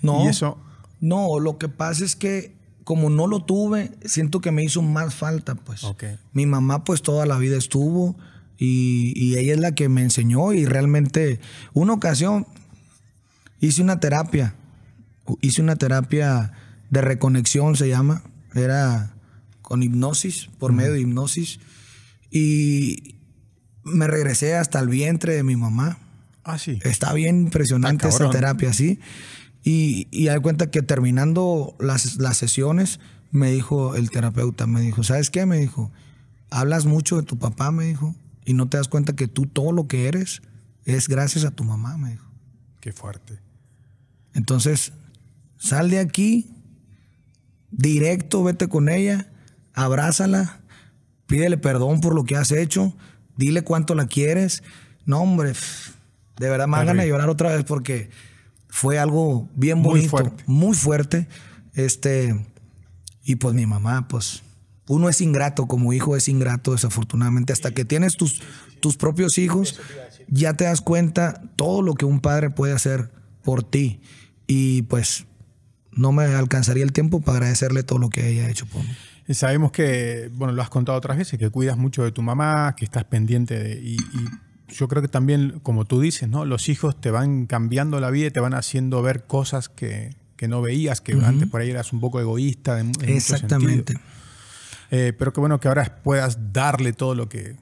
S1: No,
S2: Y eso,
S1: no, lo que pasa es que como no lo tuve, siento que me hizo más falta, pues.
S2: Ok.
S1: Mi mamá pues toda la vida estuvo y, y ella es la que me enseñó y realmente una ocasión hice una terapia, hice una terapia de reconexión se llama, era con hipnosis, por medio de hipnosis y me regresé hasta el vientre de mi mamá.
S2: ah, sí.
S1: Está bien impresionante esa terapia, sí. Y, y hay cuenta que terminando las, las sesiones, me dijo el terapeuta, me dijo, ¿sabes qué? Me dijo, hablas mucho de tu papá, me dijo, y no te das cuenta que tú todo lo que eres es gracias a tu mamá, me dijo.
S2: Qué fuerte.
S1: Entonces, sal de aquí, directo, vete con ella, abrázala, pídele perdón por lo que has hecho, dile cuánto la quieres. No, hombre, de verdad me dan ganas de llorar otra vez porque fue algo bien
S2: Muy
S1: bonito,
S2: fuerte.
S1: muy fuerte. Este, y pues mi mamá, pues, uno es ingrato, como hijo es ingrato, desafortunadamente. Hasta que tienes tus, tus propios hijos, ya te das cuenta todo lo que un padre puede hacer por ti. Y pues no me alcanzaría el tiempo para agradecerle todo lo que ella ha hecho por mí.
S2: Y sabemos que, bueno, lo has contado otras veces, que cuidas mucho de tu mamá, que estás pendiente de... Y, y yo creo que también, como tú dices, ¿no? Los hijos te van cambiando la vida y te van haciendo ver cosas que, que no veías, que antes por ahí eras un poco egoísta. En, en muchos
S1: Exactamente.
S2: Eh, pero que bueno que ahora puedas darle todo lo que...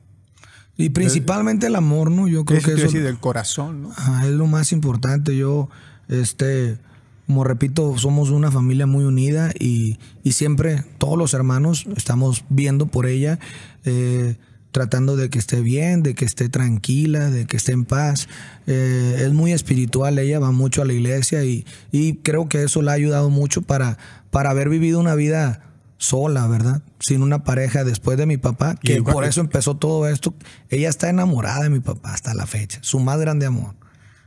S1: Y principalmente el amor, ¿no? Yo creo que eso
S2: decir del corazón, ¿no?
S1: Ajá, es lo más importante. Yo, este, como repito, somos una familia muy unida y, y siempre todos los hermanos estamos viendo por ella, eh, tratando de que esté bien, de que esté tranquila, de que esté en paz. Eh, es muy espiritual, ella va mucho a la iglesia y, y creo que eso le ha ayudado mucho para, para haber vivido una vida sola, ¿verdad? Sin una pareja después de mi papá, que por eso empezó todo esto. Ella está enamorada de mi papá hasta la fecha, su más grande amor.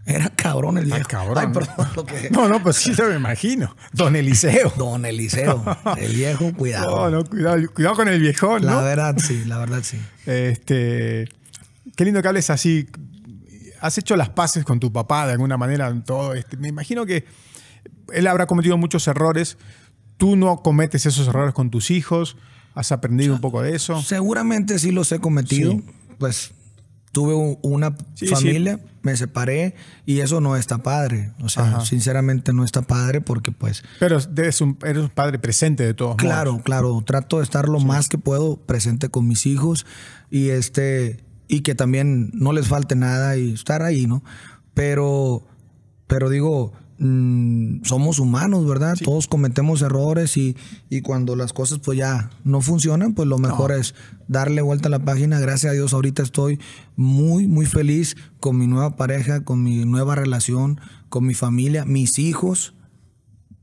S1: Era cabrón el
S2: Está
S1: viejo.
S2: cabrón.
S1: Ay,
S2: ¿no?
S1: perdón, lo que...
S2: No, no, pues sí se me imagino. Don Eliseo.
S1: Don Eliseo, el viejo, cuidado.
S2: No, no, cuidado, cuidado con el viejón,
S1: La
S2: ¿no?
S1: verdad sí, la verdad sí.
S2: Este, qué lindo que hables así. Has hecho las paces con tu papá de alguna manera en todo este. Me imagino que él habrá cometido muchos errores. Tú no cometes esos errores con tus hijos. Has aprendido un poco de eso.
S1: Seguramente sí los he cometido.
S2: Sí.
S1: Pues tuve una
S2: Sí,
S1: familia, me separé y eso no está padre. O sea,
S2: Ajá.
S1: sinceramente no está padre porque pues
S2: Pero eres un, eres un padre presente de todos
S1: Claro,
S2: modos.
S1: claro. Trato de estar lo más que puedo presente con mis hijos y este y que también no les falte nada y estar ahí, ¿no? Pero, pero digo, somos humanos, ¿verdad? Todos cometemos errores y, y cuando las cosas pues ya no funcionan, pues lo mejor es darle vuelta a la página. Gracias a Dios ahorita estoy muy, muy feliz con mi nueva pareja, con mi nueva relación, con mi familia, mis hijos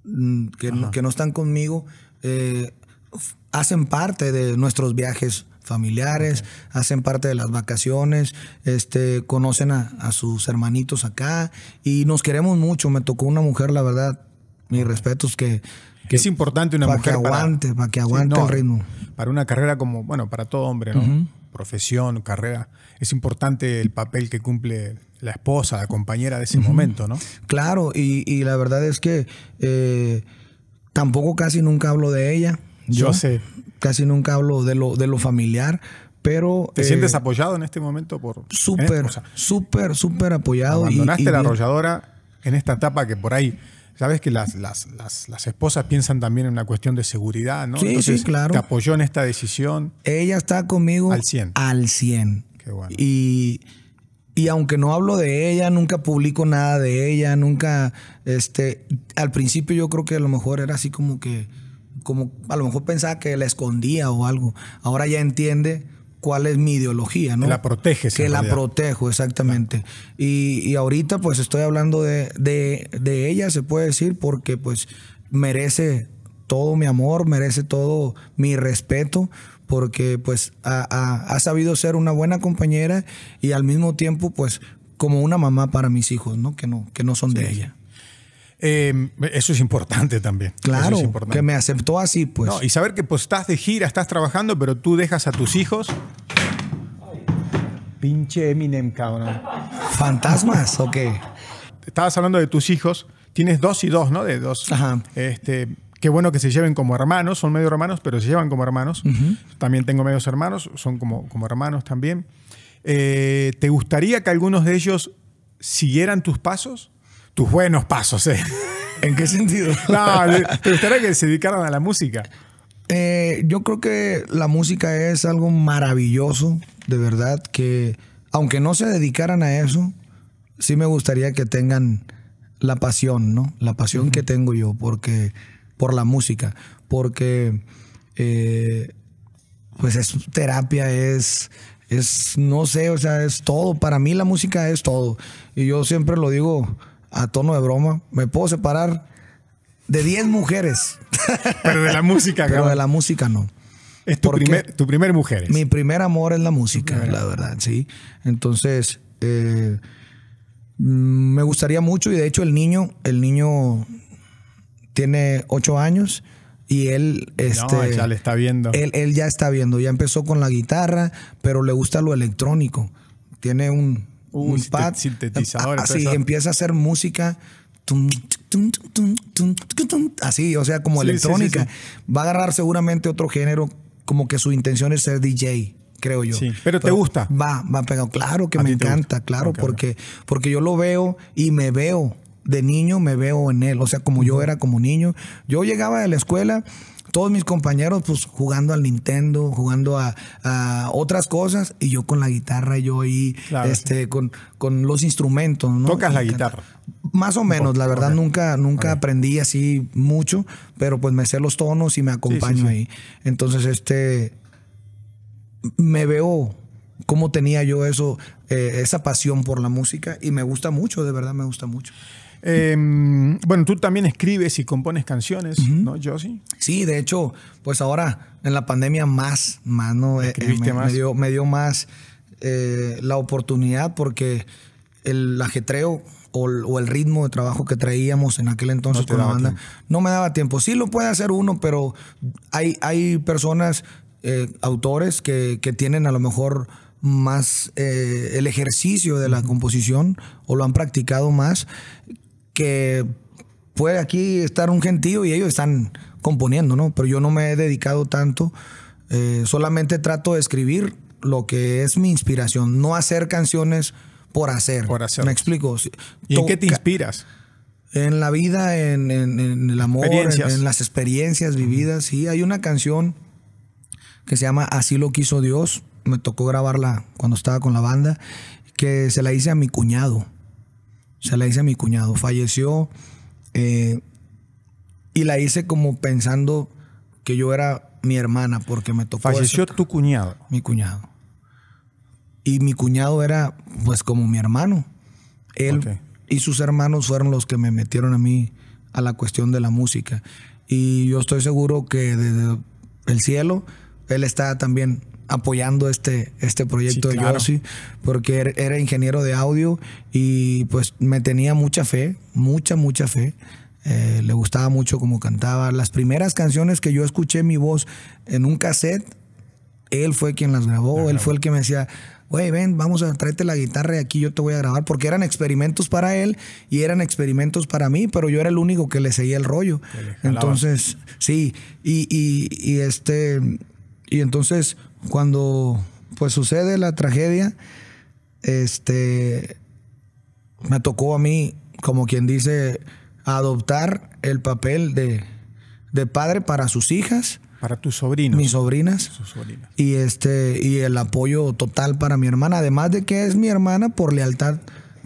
S1: mm, que, no, que no están conmigo. eh, hacen parte de nuestros viajes familiares, hacen parte de las vacaciones, este, conocen a, a sus hermanitos acá y nos queremos mucho. Me tocó una mujer, la verdad, mis respetos, que, que
S2: es importante una
S1: pa'
S2: mujer
S1: que
S2: para-
S1: aguante, para que aguante
S2: Sí, no,
S1: el ritmo.
S2: Para una carrera como, bueno, para todo hombre, ¿no? Profesión, carrera. Es importante el papel que cumple la esposa, la compañera de ese momento, ¿no?
S1: Claro, y, y la verdad es que eh, tampoco casi nunca hablo de ella.
S2: Yo sé.
S1: Casi nunca hablo de lo, de lo familiar, pero...
S2: ¿Te
S1: eh,
S2: sientes apoyado en este momento por
S1: Súper,
S2: eh? Sea,
S1: súper, súper apoyado. y-
S2: abandonaste
S1: y
S2: la
S1: bien-
S2: arrolladora en esta etapa que por ahí, sabes que las, las, las, las esposas piensan también en una cuestión de seguridad, ¿no?
S1: Sí, sí, claro.
S2: Te apoyó en esta decisión.
S1: Ella está conmigo
S2: Al 100.
S1: Al 100.
S2: Qué bueno.
S1: Y, y aunque no hablo de ella, nunca publico nada de ella, nunca, este, al principio yo creo que a lo mejor era así como que, como, a lo mejor pensaba que la escondía o algo. Ahora ya entiende cuál es mi ideología, ¿no?
S2: Que la proteges,
S1: Que la protejo, exactamente. Y, y ahorita pues estoy hablando de, de, de ella, se puede decir, porque pues merece todo mi amor, merece todo mi respeto, porque pues ha, ha- ha sabido ser una buena compañera y al mismo tiempo pues como una mamá para mis hijos, ¿no? Que no, que no son de ella.
S2: Eh, eso es importante también.
S1: Claro,
S2: Eso es importante.
S1: que me aceptó así, pues.
S2: No, y saber que pues estás de gira, estás trabajando, pero tú dejas a tus hijos. Pinche Eminem, cabrón.
S1: ¿Fantasmas o qué?
S2: Estabas hablando de tus hijos. Tienes dos y dos, ¿no? De dos.
S1: Ajá.
S2: Este, qué bueno que se lleven como hermanos. Son medio hermanos, pero se llevan como hermanos. También tengo medios hermanos. Son como, como hermanos también. Eh, ¿Te gustaría que algunos de ellos siguieran tus pasos? Tus buenos pasos, ¿eh?
S1: ¿En qué sentido?
S2: No, ¿te gustaría que se dedicaran a la música?
S1: Eh, yo creo que la música es algo maravilloso, de verdad, que aunque no se dedicaran a eso, sí me gustaría que tengan la pasión, ¿no? La pasión que tengo yo, porque por la música, porque eh, pues es terapia, es, es, no sé, o sea, es todo. Para mí la música es todo. Y yo siempre lo digo a tono de broma, me puedo separar de 10 mujeres.
S2: Pero de la música,
S1: Pero de la música no.
S2: Es tu primer, tu primer mujer. es.
S1: Mi primer amor es la música, la verdad, sí. Entonces, eh, mm, me gustaría mucho y de hecho el niño, el niño tiene ocho años y él, este,
S2: no, ya le está viendo.
S1: él, él ya está viendo, ya empezó con la guitarra, pero le gusta lo electrónico. Tiene un, un pad,
S2: sintetizador,
S1: así
S2: eso.
S1: empieza a hacer música. tum, tum, tum, Así, o sea, como
S2: Sí, sí, sí,
S1: electrónica.
S2: sí.
S1: Va a agarrar seguramente otro género, como que su intención es ser DJ, creo yo.
S2: Sí, pero ¿te gusta?
S1: Va, va pegado. Claro que me encanta, claro, porque, porque yo lo veo y me veo. De niño me veo en él, o sea, como yo era como niño. Yo llegaba de la escuela, todos mis compañeros pues jugando al Nintendo, jugando a, a otras cosas y yo con la guitarra, yo ahí
S2: Claro,
S1: este, con, con los instrumentos. ¿no?
S2: Tocas la guitarra.
S1: Más o menos, la verdad nunca, nunca aprendí así mucho, pero pues me sé los tonos y me acompaño
S2: sí.
S1: ahí. Entonces, este, me veo cómo tenía yo eso, eh, esa pasión por la música y me gusta mucho, de verdad me gusta mucho.
S2: Eh, bueno, tú también escribes y compones canciones, ¿no, Josie?
S1: Sí, de hecho, pues ahora en la pandemia más, más, ¿no? Eh, me,
S2: más.
S1: me dio, me dio más eh, la oportunidad porque el ajetreo o, el- o el ritmo de trabajo que traíamos en aquel entonces
S2: No
S1: con la banda
S2: tiempo.
S1: no me daba tiempo. Sí lo puede hacer uno, pero hay, hay personas, autores que, que tienen a lo mejor más eh, el ejercicio de la composición o lo han practicado más que puede aquí estar un gentío y ellos están componiendo, ¿no? Pero yo no me he dedicado tanto, eh, solamente trato de escribir lo que es mi inspiración, no hacer canciones por hacer.
S2: Por hacer.
S1: Me explico.
S2: ¿Y en qué te inspiras?
S1: En la vida, en, en- en el amor, en, en las experiencias vividas. Sí, hay una canción que se llama Así lo quiso Dios. Me tocó grabarla cuando estaba con la banda, que se la hice a mi cuñado. Se la hice a mi cuñado. Falleció Eh, y la hice como pensando que yo era mi hermana porque me tocó.
S2: Falleció
S1: eso.
S2: tu cuñado.
S1: Mi cuñado. Y mi cuñado era pues como mi hermano. Él y sus hermanos fueron los que me metieron a mí a la cuestión de la música. Y yo estoy seguro que desde el cielo él está también apoyando este, este proyecto
S2: Sí,
S1: de
S2: claro.
S1: Yossi, porque era, era ingeniero de audio y pues me tenía mucha fe, mucha, mucha fe. Eh, le gustaba mucho cómo cantaba. Las primeras canciones que yo escuché mi voz en un cassette, él fue quien las grabó, él fue el que me decía, güey, ven, vamos a tráete la guitarra y aquí yo te voy a grabar, porque eran experimentos para él y eran experimentos para mí, pero yo era el único que le seguía el rollo. Entonces, sí, y, y- y este, y entonces cuando pues sucede la tragedia, este, me tocó a mí, como quien dice, adoptar el papel de, de padre para sus hijas,
S2: Para tus sobrinos.
S1: mis sobrinas.
S2: Sus sobrinas.
S1: Y este, y el apoyo total para mi hermana, además de que es mi hermana por lealtad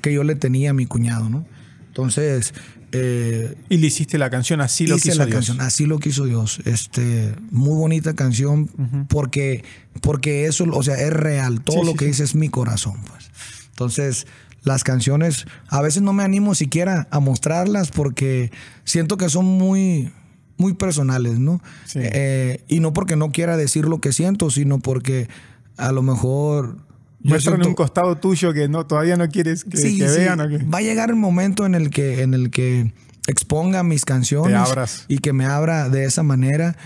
S1: que yo le tenía a mi cuñado, ¿no? Entonces, eh,
S2: Y le hiciste la canción Así lo
S1: hice
S2: quiso
S1: la
S2: Dios.
S1: canción, así lo quiso Dios. Este, muy bonita canción, porque, porque eso, o sea, es real. Todo
S2: Sí,
S1: lo
S2: sí,
S1: que
S2: sí.
S1: dice es mi corazón, pues. Entonces, las canciones, a veces no me animo siquiera a mostrarlas porque siento que son muy, muy personales, ¿no? Eh, y no porque no quiera decir lo que siento, sino porque a lo mejor. Yo
S2: Muestran
S1: siento-
S2: un costado tuyo que no todavía no quieres que,
S1: Sí,
S2: que
S1: sí.
S2: vean. ¿o qué?
S1: Va a llegar el momento en el que, en el que exponga mis canciones y que me abra de esa manera.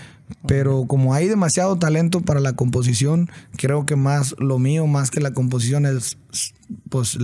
S1: Pero como hay demasiado talento para la composición, creo que más lo mío, más que la composición, es pues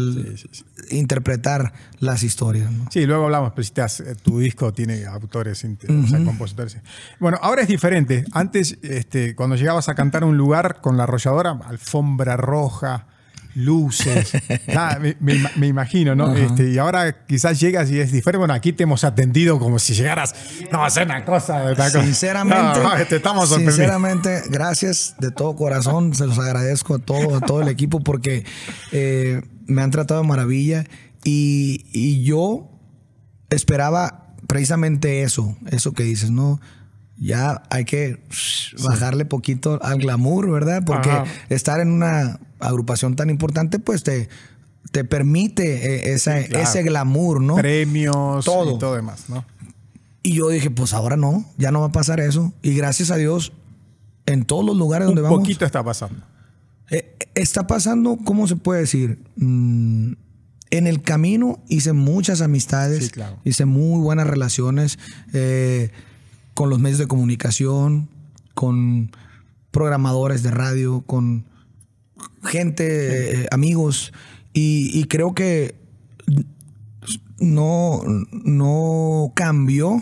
S1: interpretar las historias. ¿no?
S2: Sí, luego hablamos, pero si te has- eh, tu disco tiene autores, o sea, compositores. Bueno, ahora es diferente. Antes, este, cuando llegabas a cantar a un lugar con la arrolladora, alfombra roja, luces, nada, me, me ima- me imagino, ¿no? Este, y ahora quizás llegas y es diferente. Bueno, aquí te hemos atendido como si llegaras, no, hacer una cosa. una.
S1: Sinceramente,
S2: no, te estamos
S1: sinceramente, gracias de todo corazón, se los agradezco a todo, a todo el equipo porque eh, me han tratado de maravilla y, y yo esperaba precisamente eso, eso que dices, ¿no? Ya hay que bajarle poquito al glamour, ¿verdad? Porque
S2: Ajá.
S1: estar en una agrupación tan importante, pues te, te permite eh, esa-
S2: Sí, claro.
S1: ese glamour, ¿no?
S2: Premios
S1: Todo.
S2: y todo demás, ¿no?
S1: Y yo dije, pues ahora no, ya no va a pasar eso. Y gracias a Dios, en todos los lugares donde
S2: Un
S1: vamos,
S2: poquito está pasando.
S1: eh, está pasando, ¿cómo se puede decir? Mm, en el camino hice muchas amistades,
S2: Sí, claro.
S1: hice muy buenas relaciones eh, con los medios de comunicación, con programadores de radio, con gente, eh, amigos, y, y creo que no, no cambió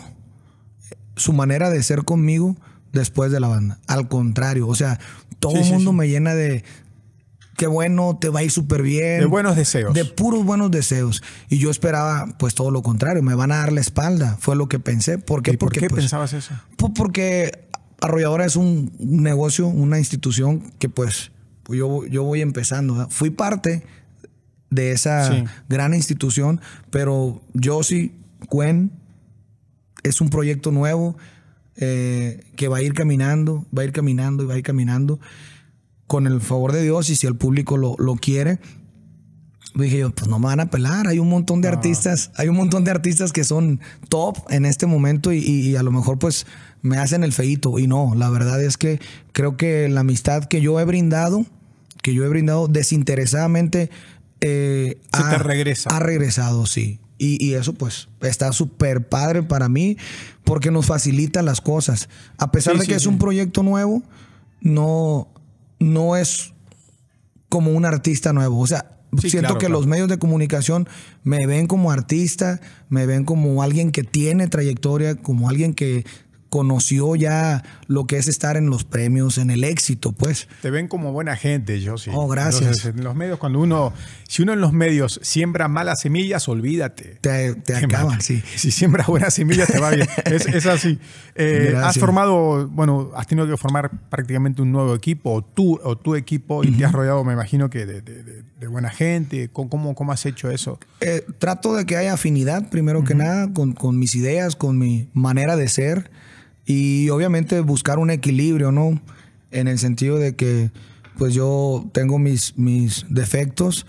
S1: su manera de ser conmigo después de la banda. Al contrario, o sea, todo el
S2: sí,
S1: mundo
S2: sí.
S1: me llena de qué bueno, te va a ir súper bien.
S2: De buenos deseos.
S1: De puros buenos deseos. Y yo esperaba, pues todo lo contrario, me van a dar la espalda. Fue lo que pensé. ¿Por qué?
S2: ¿Y por
S1: Porque,
S2: qué
S1: pues,
S2: pensabas eso?
S1: pues, porque Arrolladora es un negocio, una institución que pues yo, yo voy empezando. Fui parte de esa
S2: Sí.
S1: gran institución, pero sí, Cuen, es un proyecto nuevo eh, que va a ir caminando, va a ir caminando y va a ir caminando con el favor de Dios y si el público lo, lo quiere. Dije yo, pues no me van a pelar. Hay un montón de artistas, hay un montón de artistas que son top en este momento y, y a lo mejor pues me hacen el feito. Y no, la verdad es que creo que la amistad que yo he brindado, que yo he brindado desinteresadamente, eh,
S2: Se te regresa.
S1: Ha regresado, sí. Y, y eso pues está súper padre para mí porque nos facilita las cosas. A pesar
S2: Sí,
S1: de
S2: sí,
S1: que es
S2: sí.
S1: un proyecto nuevo, no, no es como un artista nuevo. O sea,
S2: Sí,
S1: siento
S2: claro,
S1: que
S2: claro.
S1: los medios de comunicación me ven como artista, me ven como alguien que tiene trayectoria, como alguien que conoció ya lo que es estar en los premios, en el éxito, pues.
S2: Te ven como buena gente, yo sí.
S1: Oh, gracias.
S2: en los medios, cuando uno, si uno en los medios siembra malas semillas, olvídate.
S1: Te, te acaban, sí.
S2: Si siembras buenas semillas, te va bien. es, así. Eh, has formado, bueno, has tenido que formar prácticamente un nuevo equipo, o tú, o tu equipo, y te has rodeado, me imagino que de, buena gente. ¿Cómo, cómo has hecho eso?
S1: Eh, trato de que haya afinidad, primero que nada, con, con mis ideas, con mi manera de ser y obviamente buscar un equilibrio, ¿no? En el sentido de que pues yo tengo mis, mis defectos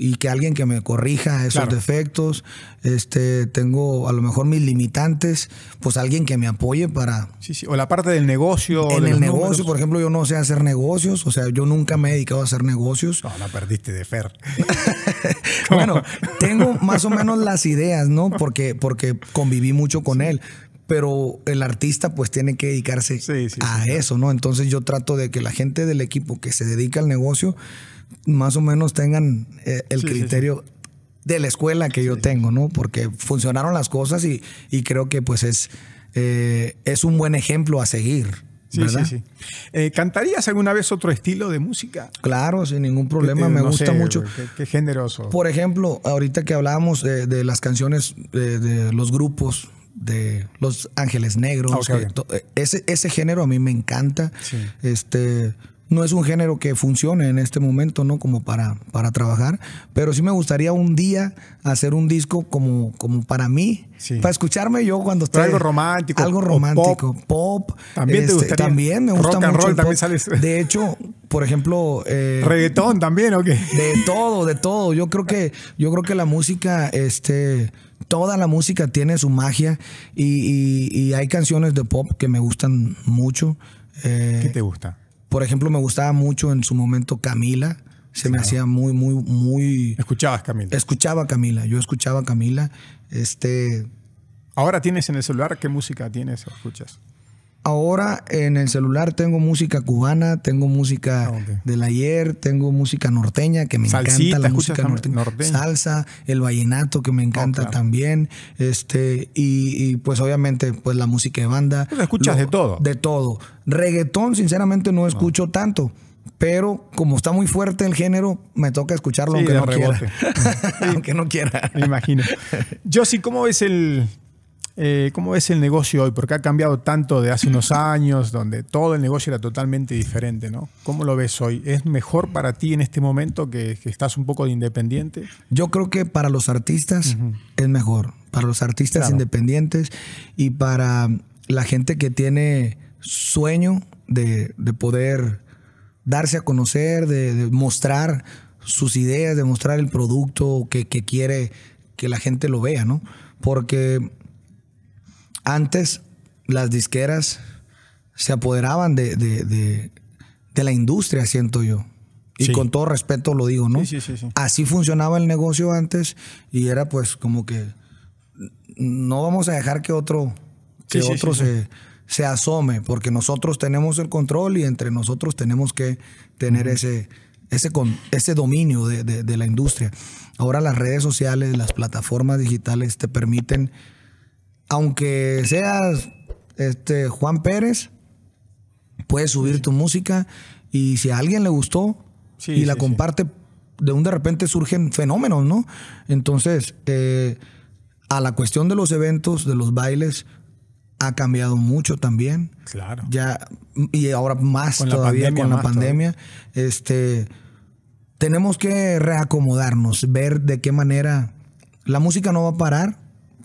S1: y que alguien que me corrija esos defectos, este, tengo a lo mejor mis limitantes, pues alguien que me apoye para...
S2: Sí, sí. O la parte del negocio.
S1: En el negocio, por ejemplo, yo no sé hacer negocios, o sea, yo nunca me he dedicado a hacer negocios.
S2: No, la perdiste de Fer.
S1: bueno, tengo más o menos las ideas, ¿no? Porque, porque conviví mucho con él pero el artista pues tiene que dedicarse a eso, ¿no? Entonces yo trato de que la gente del equipo que se dedica al negocio más o menos tengan eh, el criterio de la escuela que yo tengo, ¿no? Porque funcionaron las cosas y, creo que pues es, eh, es un buen ejemplo a seguir. Sí, sí, sí.
S2: Eh, ¿Cantarías alguna vez otro estilo de música?
S1: Claro, sin ningún problema. Me gusta mucho.
S2: Qué, generoso.
S1: Por ejemplo, ahorita que hablábamos de, las canciones de los grupos, de Los Ángeles Negros. Eh, ese, ese género a mí me encanta. Este, no es un género que funcione en este momento, ¿no? Como para, para trabajar. Pero sí me gustaría un día hacer un disco como, como para mí. Para escucharme yo cuando estoy.
S2: algo romántico.
S1: Algo romántico. Pop.
S2: también te este,
S1: También me gusta
S2: rock
S1: and
S2: roll, también sales.
S1: De hecho, por ejemplo.
S2: Eh, Reggaetón también, ¿o qué?
S1: De todo, de todo. Yo creo que, yo creo que la música, este toda la música tiene su magia y, hay canciones de pop que me gustan mucho.
S2: Eh, ¿Qué te gusta?
S1: Por ejemplo, me gustaba mucho en su momento Camila. Se me hacía muy, muy, muy.
S2: ¿Escuchabas Camila?
S1: Escuchaba Camila. Yo escuchaba Camila. Este.
S2: Ahora tienes en el celular, ¿qué música tienes o escuchas?
S1: Ahora en el celular tengo música cubana, tengo música ah, del ayer, tengo música norteña que me encanta la música norteña, salsa, el vallenato que me encanta oh, también, este y, pues obviamente pues la música de banda.
S2: Pues escuchas de todo.
S1: De todo. Reggaetón sinceramente no escucho tanto. Pero como está muy fuerte el género, me toca escucharlo aunque no quiera. aunque no quiera.
S2: Me imagino. Yo sí, ¿cómo ves el, eh, ¿Cómo ves el negocio hoy? Porque ha cambiado tanto de hace unos años, donde todo el negocio era totalmente diferente, ¿no? ¿Cómo lo ves hoy? ¿Es mejor para ti en este momento que, estás un poco de independiente?
S1: Yo creo que para los artistas es mejor. Para los artistas independientes y para la gente que tiene sueño de, poder darse a conocer, de, mostrar sus ideas, de mostrar el producto que, que quiere que la gente lo vea, ¿no? Porque antes las disqueras se apoderaban de, la industria, siento yo. Y con todo respeto lo digo, ¿no? Sí, sí, Así funcionaba el negocio antes y era pues como que no vamos a dejar que otro, que otro se, se, asome, porque nosotros tenemos el control y entre nosotros tenemos que tener ese, ese, ese dominio de, de la industria. Ahora las redes sociales, las plataformas digitales te permiten aunque seas este, Juan Pérez, puedes subir tu música y si a alguien le gustó y la comparte, de un de repente surgen fenómenos, ¿no? Entonces, eh, a la cuestión de los eventos, de los bailes, ha cambiado mucho también.
S2: Claro.
S1: Ya, y ahora más todavía con la pandemia. Este, tenemos que reacomodarnos, ver de qué manera la música no va a parar,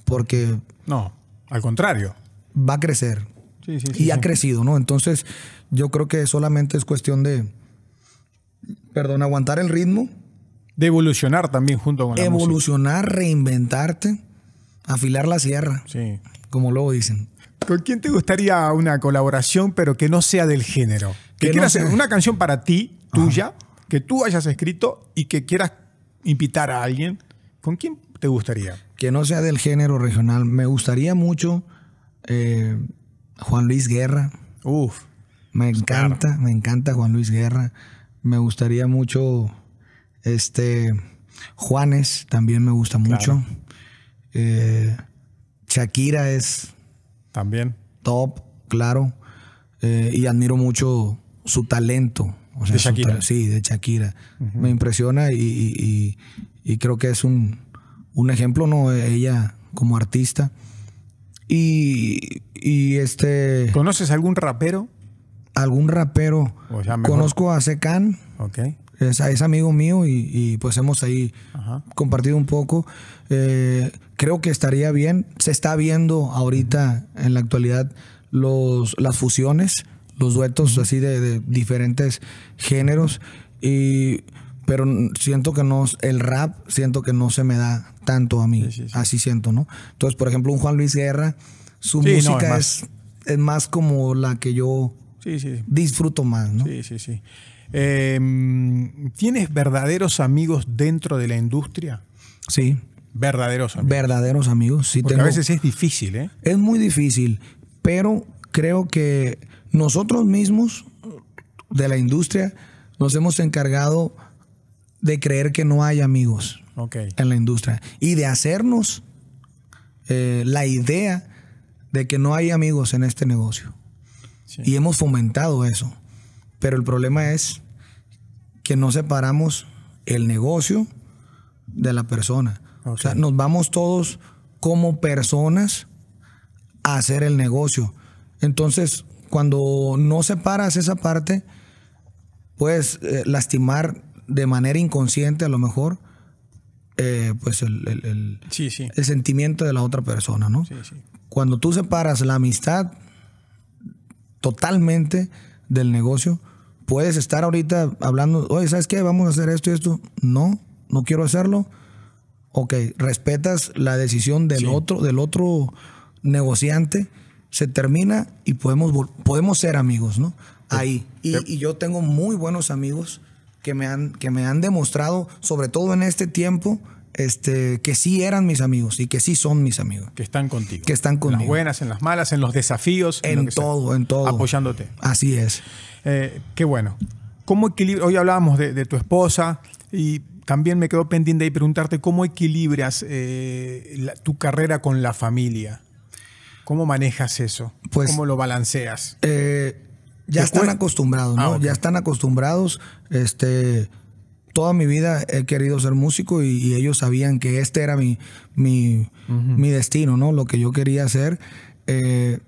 S1: porque
S2: no, al contrario.
S1: Va a crecer. y ha crecido, ¿no? Entonces, yo creo que solamente es cuestión de, perdón, aguantar el ritmo.
S2: De evolucionar también junto con la
S1: Evolucionar, reinventarte, afilar la sierra.
S2: Sí.
S1: Como luego dicen.
S2: ¿Con quién te gustaría una colaboración, pero que no sea del género? Que, quieras hacer una canción para ti, tuya, que tú hayas escrito y que quieras invitar a alguien. ¿Con quién te gustaría?
S1: Que no sea del género regional. Me gustaría mucho eh, Juan Luis Guerra.
S2: Uf.
S1: Me pues encanta, me encanta Juan Luis Guerra. Me gustaría mucho este Juanes, también me gusta mucho. Eh, Shakira es
S2: también
S1: top. claro eh, y admiro mucho su talento. O sea,
S2: De Shakira.
S1: ta- sí, de Shakira. Me impresiona y, y- y- y creo que es un, un ejemplo, ¿no? Ella como artista. Y, y este,
S2: ¿Conoces algún rapero?
S1: algún rapero.
S2: O sea, mejor-
S1: Conozco a Secan,
S2: Ok.
S1: es, es amigo mío y, y, pues hemos ahí
S2: Ajá.
S1: compartido un poco. Eh, creo que estaría bien. Se está viendo ahorita en la actualidad los, las fusiones, los duetos así de, de diferentes géneros. Y, pero siento que no, el rap siento que no se me da tanto a mí.
S2: Sí, sí, sí.
S1: Así siento, ¿no? Entonces, por ejemplo, un Juan Luis Guerra, su
S2: no, es
S1: música
S2: más-
S1: es, es más como la que yo disfruto más, ¿no?
S2: Sí, sí, sí. Eh, ¿Tienes verdaderos amigos dentro de la industria?
S1: Sí,
S2: Verdaderos amigos.
S1: verdaderos amigos. Sí
S2: Porque
S1: tengo-
S2: a veces es difícil, ¿eh?
S1: Es muy difícil, pero creo que nosotros mismos de la industria nos hemos encargado de creer que no hay amigos
S2: Ok.
S1: en la industria y de hacernos eh, la idea de que no hay amigos en este negocio.
S2: Sí.
S1: Y hemos fomentado eso. Pero el problema es que no separamos el negocio de la persona. O sea, nos vamos todos como personas a hacer el negocio. Entonces, cuando no separas esa parte, puedes eh, lastimar de manera inconsciente a lo mejor eh, pues el, el- el-
S2: Sí, sí.
S1: el sentimiento de la otra persona, ¿no?
S2: Sí.
S1: Cuando tú separas la amistad totalmente del negocio, puedes estar ahorita hablando, oye, ¿sabes qué? Vamos a hacer esto y esto. No, no quiero hacerlo. Ok, respetas la decisión del otro, del otro negociante, se termina y podemos, podemos ser amigos, ¿no? Ahí. Y, y yo tengo muy buenos amigos que me han, que me han demostrado, sobre todo en este tiempo, este, que sí eran mis amigos y que sí son mis amigos.
S2: Que están contigo.
S1: Que están
S2: En las
S1: conmigo.
S2: buenas, en las malas, en los desafíos.
S1: En
S2: sea.
S1: todo, en todo.
S2: Apoyándote.
S1: Así es.
S2: Eh, qué bueno. ¿Cómo equilibra? Hoy hablábamos de, de tu esposa y también me quedó pendiente de preguntarte cómo equilibras eh, la- tu carrera con la familia. ¿Cómo manejas eso?
S1: Pues-
S2: ¿Cómo lo balanceas?
S1: Eh, ya
S2: ¿Te
S1: están acostumbrados, ¿no?
S2: Ah.
S1: Ya están acostumbrados. Este, toda mi vida he querido ser músico y, y ellos sabían que este era mi, mi, mi destino, ¿no? Lo que yo quería hacer. Eh,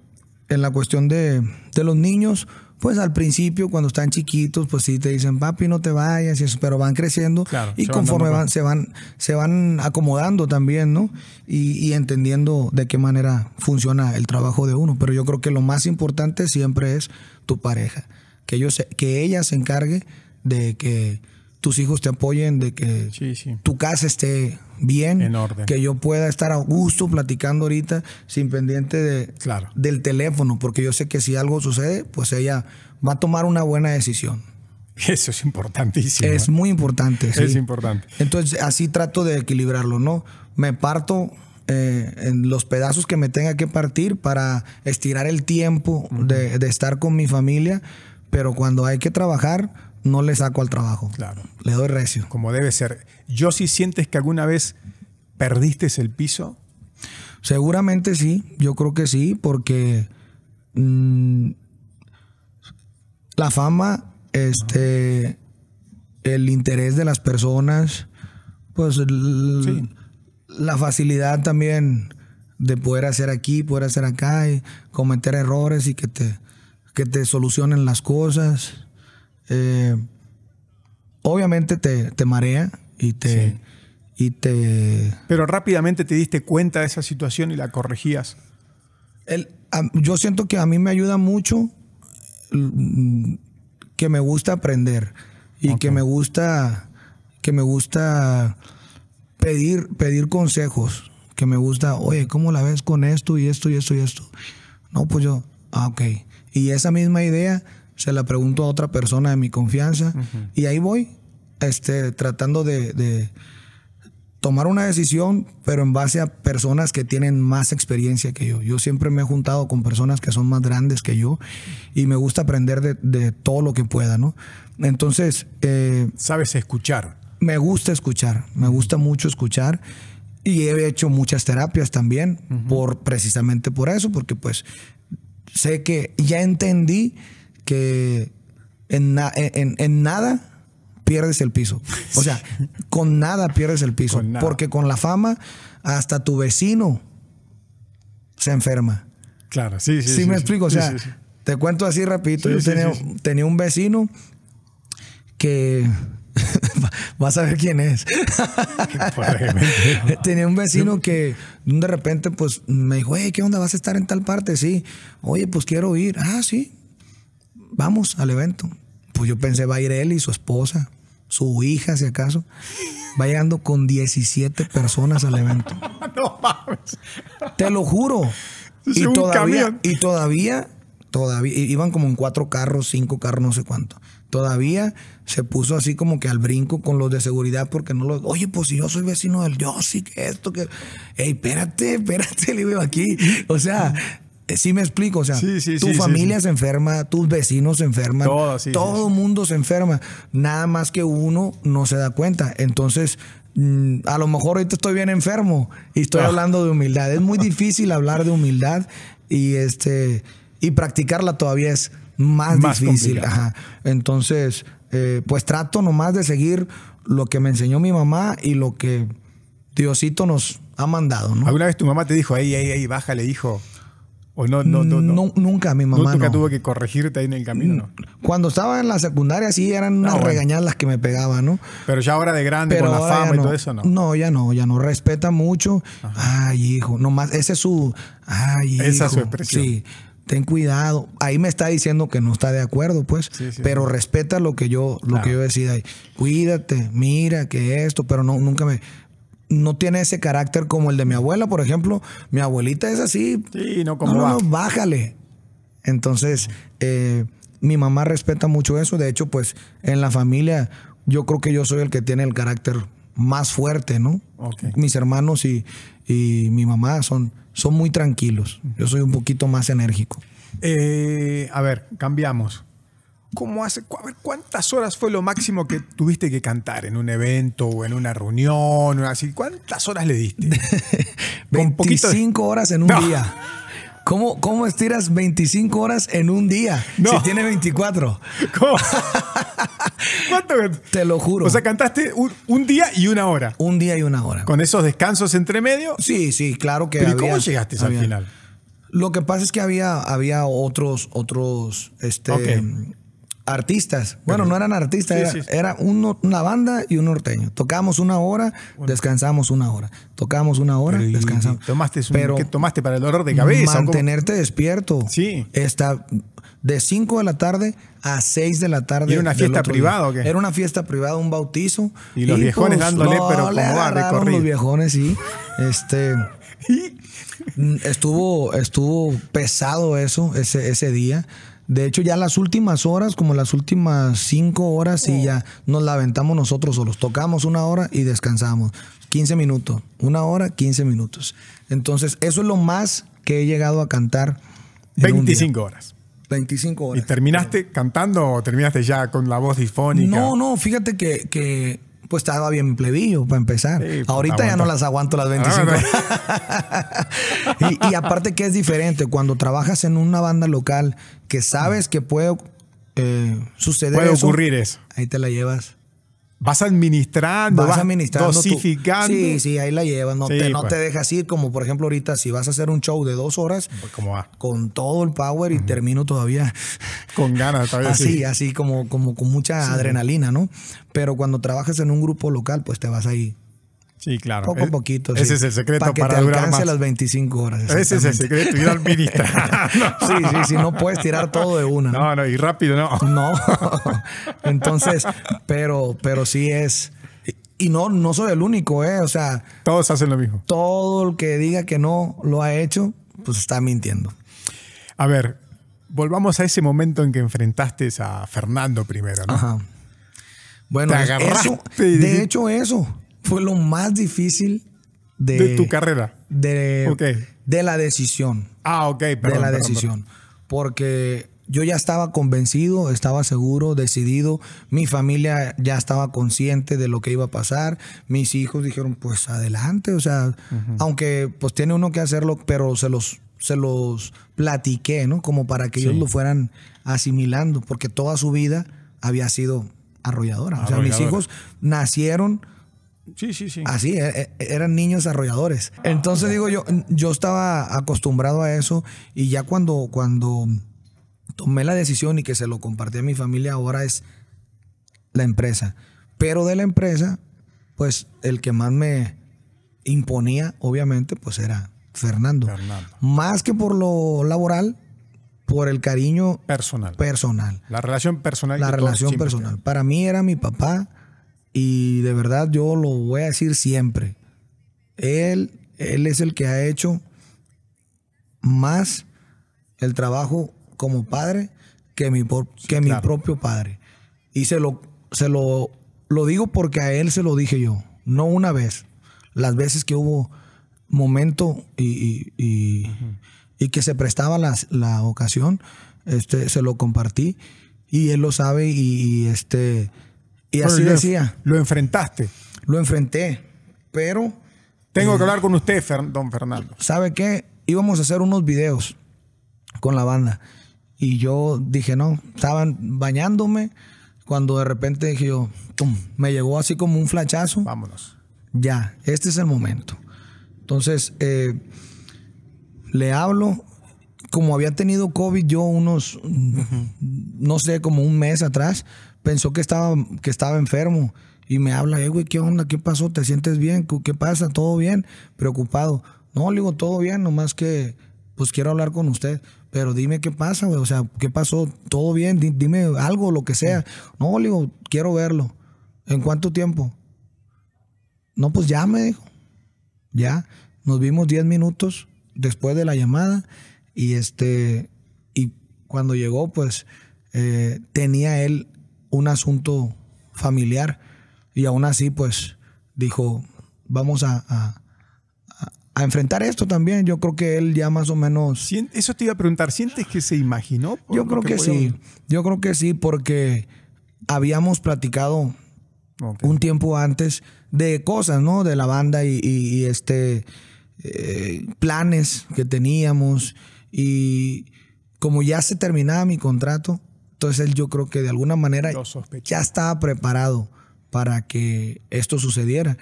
S1: en la cuestión de, de los niños, pues al principio, cuando están chiquitos, pues sí te dicen, papi, no te vayas, y eso, pero van creciendo
S2: Claro,
S1: y conforme van, se van, se van acomodando también, ¿no? Y, y entendiendo de qué manera funciona el trabajo de uno. Pero yo creo que lo más importante siempre es tu pareja. Que, ellos que ella se encargue de que tus hijos te apoyen, de que
S2: Sí, sí.
S1: tu casa esté bien,
S2: En orden.
S1: que yo pueda estar a gusto platicando ahorita sin pendiente de,
S2: Claro.
S1: del teléfono, porque yo sé que si algo sucede, pues ella va a tomar una buena decisión.
S2: Eso es importantísimo.
S1: Es
S2: ¿eh?
S1: muy importante. sí.
S2: Es importante.
S1: Entonces, así trato de equilibrarlo, ¿no? Me parto eh, en los pedazos que me tenga que partir para estirar el tiempo de, de estar con mi familia, pero cuando hay que trabajar, no le saco al trabajo.
S2: Claro.
S1: Le doy recio.
S2: Como debe ser. Yo si sientes que alguna vez perdiste el piso.
S1: Seguramente sí, yo creo que sí, porque mm, la fama, este, el interés de las personas, pues el-
S2: Sí.
S1: La facilidad también de poder hacer aquí, poder hacer acá y cometer errores y que te, que te solucionen las cosas. Eh, obviamente te, te marea y te,
S2: Sí.
S1: y te
S2: Pero rápidamente te diste cuenta de esa situación y la corregías.
S1: El- a- yo siento que a mí me ayuda mucho que me gusta aprender y que me gusta que me gusta pedir pedir consejos que me gusta oye cómo la ves con esto y esto y esto y esto no pues yo ah ok y esa misma idea se la pregunto a otra persona de mi confianza y ahí voy este tratando de- de tomar una decisión, pero en base a personas que tienen más experiencia que yo. Yo siempre me he juntado con personas que son más grandes que yo y me gusta aprender de, de todo lo que pueda, ¿no? Entonces, eh,
S2: Sabes escuchar.
S1: Me gusta escuchar, me gusta mucho escuchar y he hecho muchas terapias también, por, precisamente por eso, porque pues sé que ya entendí que en, na- en- en nada pierdes el piso. O sea, con nada pierdes el piso.
S2: Con.
S1: Porque con la fama, hasta tu vecino se enferma.
S2: Claro, sí, sí.
S1: Sí, me explico. O
S2: Sí,
S1: sea,
S2: sí, sí.
S1: te cuento así rapidito.
S2: Sí,
S1: Yo
S2: sí,
S1: tenía,
S2: sí, sí.
S1: tenía un vecino que... Vas a ver quién es. Tenía un vecino que de repente pues me dijo, hey, ¿qué onda? ¿Vas a estar en tal parte? Sí. Oye, pues quiero ir. Ah, sí. Vamos al evento. Pues yo pensé, va a ir él y su esposa, su hija, si acaso. Va llegando con 17 personas al evento.
S2: no mames.
S1: Te lo juro.
S2: Es
S1: Y
S2: un
S1: todavía,
S2: camión.
S1: y todavía, todavía, iban como en cuatro carros, cinco carros, no sé cuánto. Todavía se puso así como que al brinco con los de seguridad porque no lo. Oye, pues si yo soy vecino del yo, sí que esto, que. Ey, espérate, espérate, le digo aquí. O sea. eh, Sí me explico, o sea,
S2: Sí, sí,
S1: tu
S2: sí,
S1: familia se enferma, tus vecinos se enferman,
S2: Todo,
S1: todo mundo se enferma, nada más que uno no se da cuenta. Entonces, mm, a lo mejor ahorita estoy bien enfermo y estoy
S2: Ah.
S1: hablando de humildad. Es muy difícil hablar de humildad y este y practicarla todavía es más,
S2: Más
S1: difícil. Ajá. Entonces, eh, pues trato nomás de seguir lo que me enseñó mi mamá y lo que Diosito nos ha mandado, ¿no?
S2: ¿Alguna vez tu mamá te dijo, ahí, ahí, ahí, bájale, hijo? ¿O no, no, no? no?
S1: Nu- nunca mi mamá
S2: ¿Nunca
S1: no.
S2: tuvo que corregirte ahí en el camino? No.
S1: Cuando estaba en la secundaria sí eran unas
S2: Ah, bueno.
S1: regañadas las que me pegaban, ¿no?
S2: Pero ya ahora de grande, con la fama y todo eso, ¿no?
S1: No, ya no, ya no. Respeta mucho. Ay, hijo. Nomás, ese es su. Ay,
S2: Esa es su expresión.
S1: Sí. Ten cuidado. Ahí me está diciendo que no está de acuerdo, pues.
S2: Sí, sí,
S1: pero respeta lo que yo, lo
S2: Claro.
S1: que yo decida. ahí. Cuídate, mira que esto, pero no, nunca me. No tiene ese carácter como el de mi abuela, por ejemplo. Mi abuelita es así.
S2: Sí, no como
S1: no, no, bájale. Entonces, eh, mi mamá respeta mucho eso. De hecho, pues en la familia, yo creo que yo soy el que tiene el carácter más fuerte, ¿no? Mis hermanos y, y mi mamá son, son muy tranquilos. Yo soy un poquito más enérgico.
S2: Eh, a ver, cambiamos. ¿Cómo hace? cu- A ver, ¿cuántas horas fue lo máximo que tuviste que cantar en un evento o en una reunión o así? ¿Cuántas horas le diste? Con poquito de-
S1: 25 horas en un
S2: No.
S1: día. ¿Cómo, ¿Cómo estiras 25 horas en un día?
S2: No.
S1: Si tiene 24.
S2: ¿Cómo? ¿Cuánto?
S1: Te lo juro.
S2: O sea, cantaste un, un día y una hora.
S1: un día y una hora.
S2: Con esos descansos entre medio.
S1: Sí, sí, claro que
S2: Pero ¿y cómo llegaste al
S1: había-
S2: final?
S1: Lo que pasa es que había, había otros, otros este. Artistas. Bueno, no eran artistas,
S2: Sí,
S1: era,
S2: sí, sí.
S1: era uno- una banda y un norteño. Tocábamos una hora, descansamos una hora. Tocábamos una hora,
S2: Pero, ¿y-
S1: descansamos.
S2: y ¿Tomaste, un-
S1: Pero
S2: ¿Qué tomaste para el dolor de cabeza?
S1: Mantenerte despierto.
S2: Sí.
S1: Está de 5 de la tarde a 6 de la tarde.
S2: ¿Y era una fiesta privada o qué?
S1: Era una fiesta privada, un bautizo. pues,
S2: Y los viejones dándole, pero como va, recorrido.
S1: Los viejones, sí. Este. Estuvo, estuvo pesado eso, ese, ese día. De hecho, ya las últimas horas, como las últimas cinco horas, sí, ya nos la aventamos nosotros solos. Tocamos una hora y descansamos. 15 minutos. Una hora, 15 minutos. Entonces, eso es lo más que he llegado a cantar. en un día.
S2: 25 horas.
S1: 25
S2: ¿Y
S1: horas.
S2: terminaste cantando o terminaste ya con la voz difónica?
S1: No, no, fíjate que, que, pues estaba bien plebillo para empezar.
S2: Sí, pues,
S1: Ahorita ya no las aguanto las 25. y, y aparte que es diferente, cuando trabajas en una banda local que sabes que puede eh, suceder
S2: Puede
S1: eso,
S2: ocurrir eso.
S1: ahí te la llevas.
S2: Vas administrando,
S1: Vas administrando.
S2: dosificando.
S1: Sí, sí, ahí la llevas. No,
S2: Sí,
S1: te, no
S2: pues.
S1: te dejas ir como por ejemplo ahorita si vas a hacer un show de dos horas
S2: Pues, ¿Cómo va?
S1: con todo el power y termino todavía
S2: Con ganas todavía.
S1: así,
S2: sí.
S1: así como, como con mucha adrenalina, ¿no? Pero cuando trabajas en un grupo local, pues te vas ahí
S2: Sí, claro.
S1: poco a
S2: Eh,
S1: poquito.
S2: Ese
S1: sí,
S2: es el secreto
S1: para que
S2: para
S1: te
S2: durar
S1: alcance
S2: más.
S1: las 25 horas.
S2: Ese es el secreto, ir administrando.
S1: Sí, sí, sí, no puedes tirar todo de una. ¿no?
S2: No, no, y rápido no.
S1: No. Entonces, pero, pero sí es. Y no, no soy el único, ¿eh? O sea,
S2: Todos hacen lo mismo.
S1: todo el que diga que no lo ha hecho, pues está mintiendo.
S2: A ver, volvamos a ese momento en que enfrentaste a Fernando primero, ¿no?
S1: Ajá. Bueno,
S2: Te agarraste
S1: eso, de hecho, eso fue lo más difícil de,
S2: De tu carrera.
S1: De, de la decisión.
S2: Ah, ok, perdón.
S1: de la
S2: perdón,
S1: decisión. Porque yo ya estaba convencido, estaba seguro, decidido. Mi familia ya estaba consciente de lo que iba a pasar. Mis hijos dijeron, pues adelante. O sea, aunque pues tiene uno que hacerlo, pero se los se los platiqué, ¿no? Como para que ellos lo fueran asimilando, porque toda su vida había sido arrolladora. O sea, mis hijos nacieron
S2: Sí, sí, sí.
S1: Así, e, e, eran niños arrolladores. Entonces digo yo, yo estaba acostumbrado a eso y ya cuando, cuando tomé la decisión y que se lo compartí a mi familia, ahora es la empresa. Pero de la empresa, pues el que más me imponía, obviamente, pues era Fernando. Fernando. Más que por lo laboral, por el cariño
S2: personal.
S1: Personal.
S2: La relación personal.
S1: La relación personal. Para mí era mi papá y de verdad yo lo voy a decir siempre. Él, él es el que ha hecho más el trabajo como padre que mi, que mi propio padre. Y se lo, se lo, lo digo porque a él se lo dije yo, no una vez. Las veces que hubo momento y, y, que se prestaba la, la, ocasión, este, se lo compartí y él lo sabe y, este y así decía.
S2: Lo enfrentaste.
S1: Lo enfrenté, pero...
S2: Tengo que hablar con usted, don Fernando.
S1: ¿Sabe qué? Íbamos a hacer unos videos con la banda. Y yo dije, no, estaban bañándome. Cuando de repente dije yo, me llegó así como un flachazo.
S2: Vámonos.
S1: Ya, este es el momento. Entonces, eh, le hablo. Como había tenido COVID yo unos, no sé, como un mes atrás, pensó que estaba, que estaba enfermo y me habla, eh, güey, ¿qué onda? ¿Qué pasó? ¿Te sientes bien? ¿Qué pasa? ¿Todo bien? Preocupado. No, le digo, todo bien, nomás que, pues quiero hablar con usted. Pero dime qué pasa, güey. O sea, ¿qué pasó? ¿Todo bien? Dime algo, lo que sea. No, le digo, quiero verlo. ¿En cuánto tiempo? No, pues ya me dijo. Ya. Nos vimos 10 minutos después de la llamada. Y este. Y cuando llegó, pues eh, tenía él un asunto familiar y aún así pues dijo, vamos a, a, enfrentar esto también. Yo creo que él ya más o menos...
S2: Eso te iba a preguntar, ¿sientes que se imaginó?
S1: Yo creo que, sí, yo creo que sí, porque habíamos platicado un tiempo antes de cosas, ¿no? De la banda y, este... Eh, planes que teníamos y como ya se terminaba mi contrato, entonces él yo creo que de alguna manera ya estaba preparado para que esto sucediera.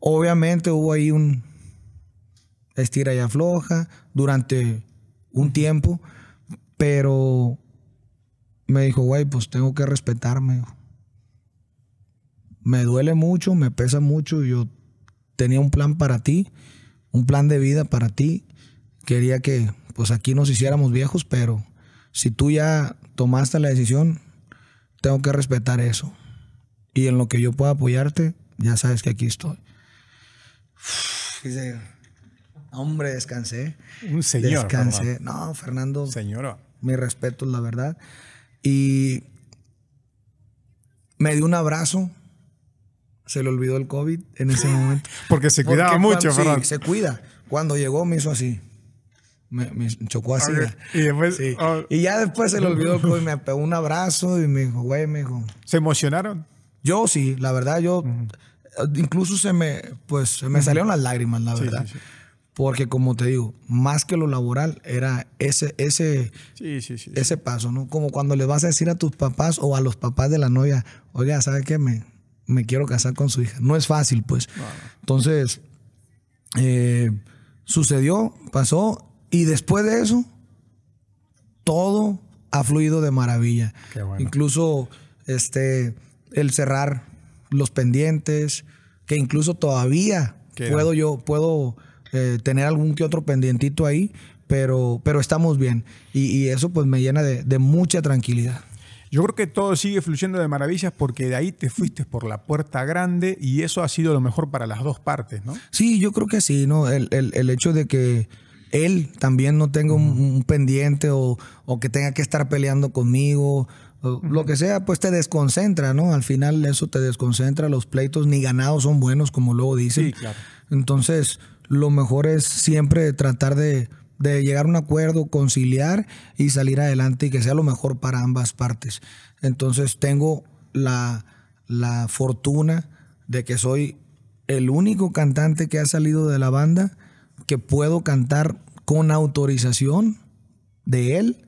S1: Obviamente hubo ahí un estira y afloja durante un tiempo, pero me dijo, güey, pues tengo que respetarme. Me duele mucho, me pesa mucho. Yo tenía un plan para ti, un plan de vida para ti. Quería que pues aquí nos hiciéramos viejos, pero si tú ya tomaste la decisión, tengo que respetar eso. Y en lo que yo pueda apoyarte, ya sabes que aquí estoy. hombre, descansé.
S2: Un señor.
S1: Descansé. No, Fernando.
S2: Señor.
S1: Mi respeto, la verdad. Y me dio un abrazo. Se le olvidó el COVID en ese momento.
S2: Porque se cuidaba mucho, Fernando.
S1: Sí, se cuida. Cuando llegó me hizo así. Me, chocó así.
S2: Y, después,
S1: oh. y ya después se le olvidó y me pegó un abrazo y me dijo, güey, me dijo.
S2: ¿Se emocionaron?
S1: Yo sí, la verdad, yo. Incluso se me, pues, se me salieron las lágrimas, la verdad. Porque como te digo, más que lo laboral, era ese, ese, ese paso, ¿no? Como cuando le vas a decir a tus papás o a los papás de la novia, oiga, ¿sabes qué? Me, me quiero casar con su hija. No es fácil, pues. Entonces, eh, sucedió, pasó, y después de eso, todo ha fluido de maravilla. Incluso este, el cerrar los pendientes, que incluso todavía puedo yo, puedo eh, tener algún que otro pendientito ahí, pero, pero estamos bien. Y, eso pues me llena de, mucha tranquilidad.
S2: Yo creo que todo sigue fluyendo de maravillas porque de ahí te fuiste por la puerta grande y eso ha sido lo mejor para las dos partes, ¿no?
S1: Sí, yo creo que sí, ¿no? El, el hecho de que él también no tenga un, pendiente o, que tenga que estar peleando conmigo, lo que sea, pues te desconcentra, ¿no? Al final eso te desconcentra, los pleitos ni ganados son buenos, como luego dicen.
S2: Sí, claro.
S1: Entonces, lo mejor es siempre tratar de, llegar a un acuerdo, conciliar y salir adelante y que sea lo mejor para ambas partes. Entonces, tengo la, la fortuna de que soy el único cantante que ha salido de la banda que puedo cantar con autorización de él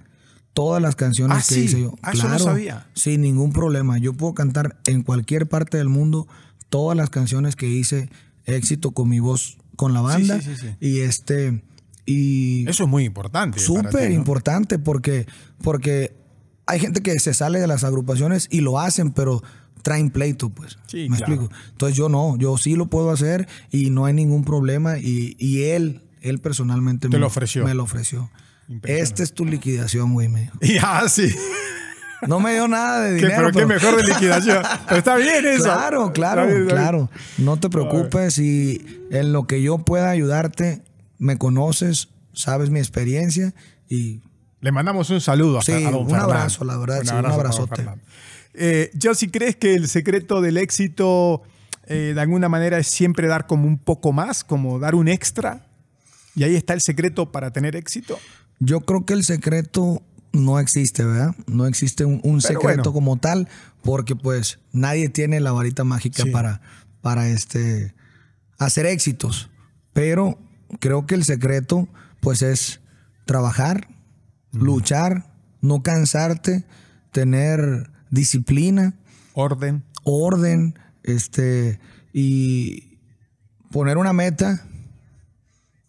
S1: todas las canciones
S2: Ah,
S1: que
S2: sí.
S1: hice yo.
S2: Ah, eso no sabía.
S1: Sin ningún problema. Yo puedo cantar en cualquier parte del mundo todas las canciones que hice éxito con mi voz con la banda.
S2: sí, sí, sí.
S1: Y este. Y
S2: Eso es muy importante.
S1: súper importante porque, porque hay gente que se sale de las agrupaciones y lo hacen, pero traen pleito, pues.
S2: Sí,
S1: ¿Me
S2: claro.
S1: explico? Entonces yo no, yo sí lo puedo hacer y no hay ningún problema. Y, y él, él personalmente
S2: Te
S1: me
S2: lo ofreció.
S1: Me lo ofreció. Esta es tu liquidación, güey, me dijo.
S2: Y ah, sí.
S1: No me dio nada de dinero.
S2: pero qué mejor de liquidación. Pero está bien eso.
S1: Claro, claro,
S2: Está bien, está bien.
S1: claro. No te preocupes y en lo que yo pueda ayudarte, me conoces, sabes mi experiencia y
S2: Le mandamos un saludo a,
S1: Sí,
S2: a don
S1: un
S2: Fernando.
S1: abrazo, la verdad, sí, un
S2: para don
S1: abrazote.
S2: Eh, yo si crees que el secreto del éxito eh, de alguna manera es siempre dar como un poco más, como dar un extra. Y ahí está el secreto para tener éxito.
S1: Yo creo que el secreto no existe, ¿verdad? No existe un, secreto
S2: bueno.
S1: como tal, porque pues nadie tiene la varita mágica
S2: Sí.
S1: para, para este, hacer éxitos. Pero creo que el secreto pues es trabajar, luchar, no cansarte, tener disciplina,
S2: Orden.
S1: orden, este, y poner una meta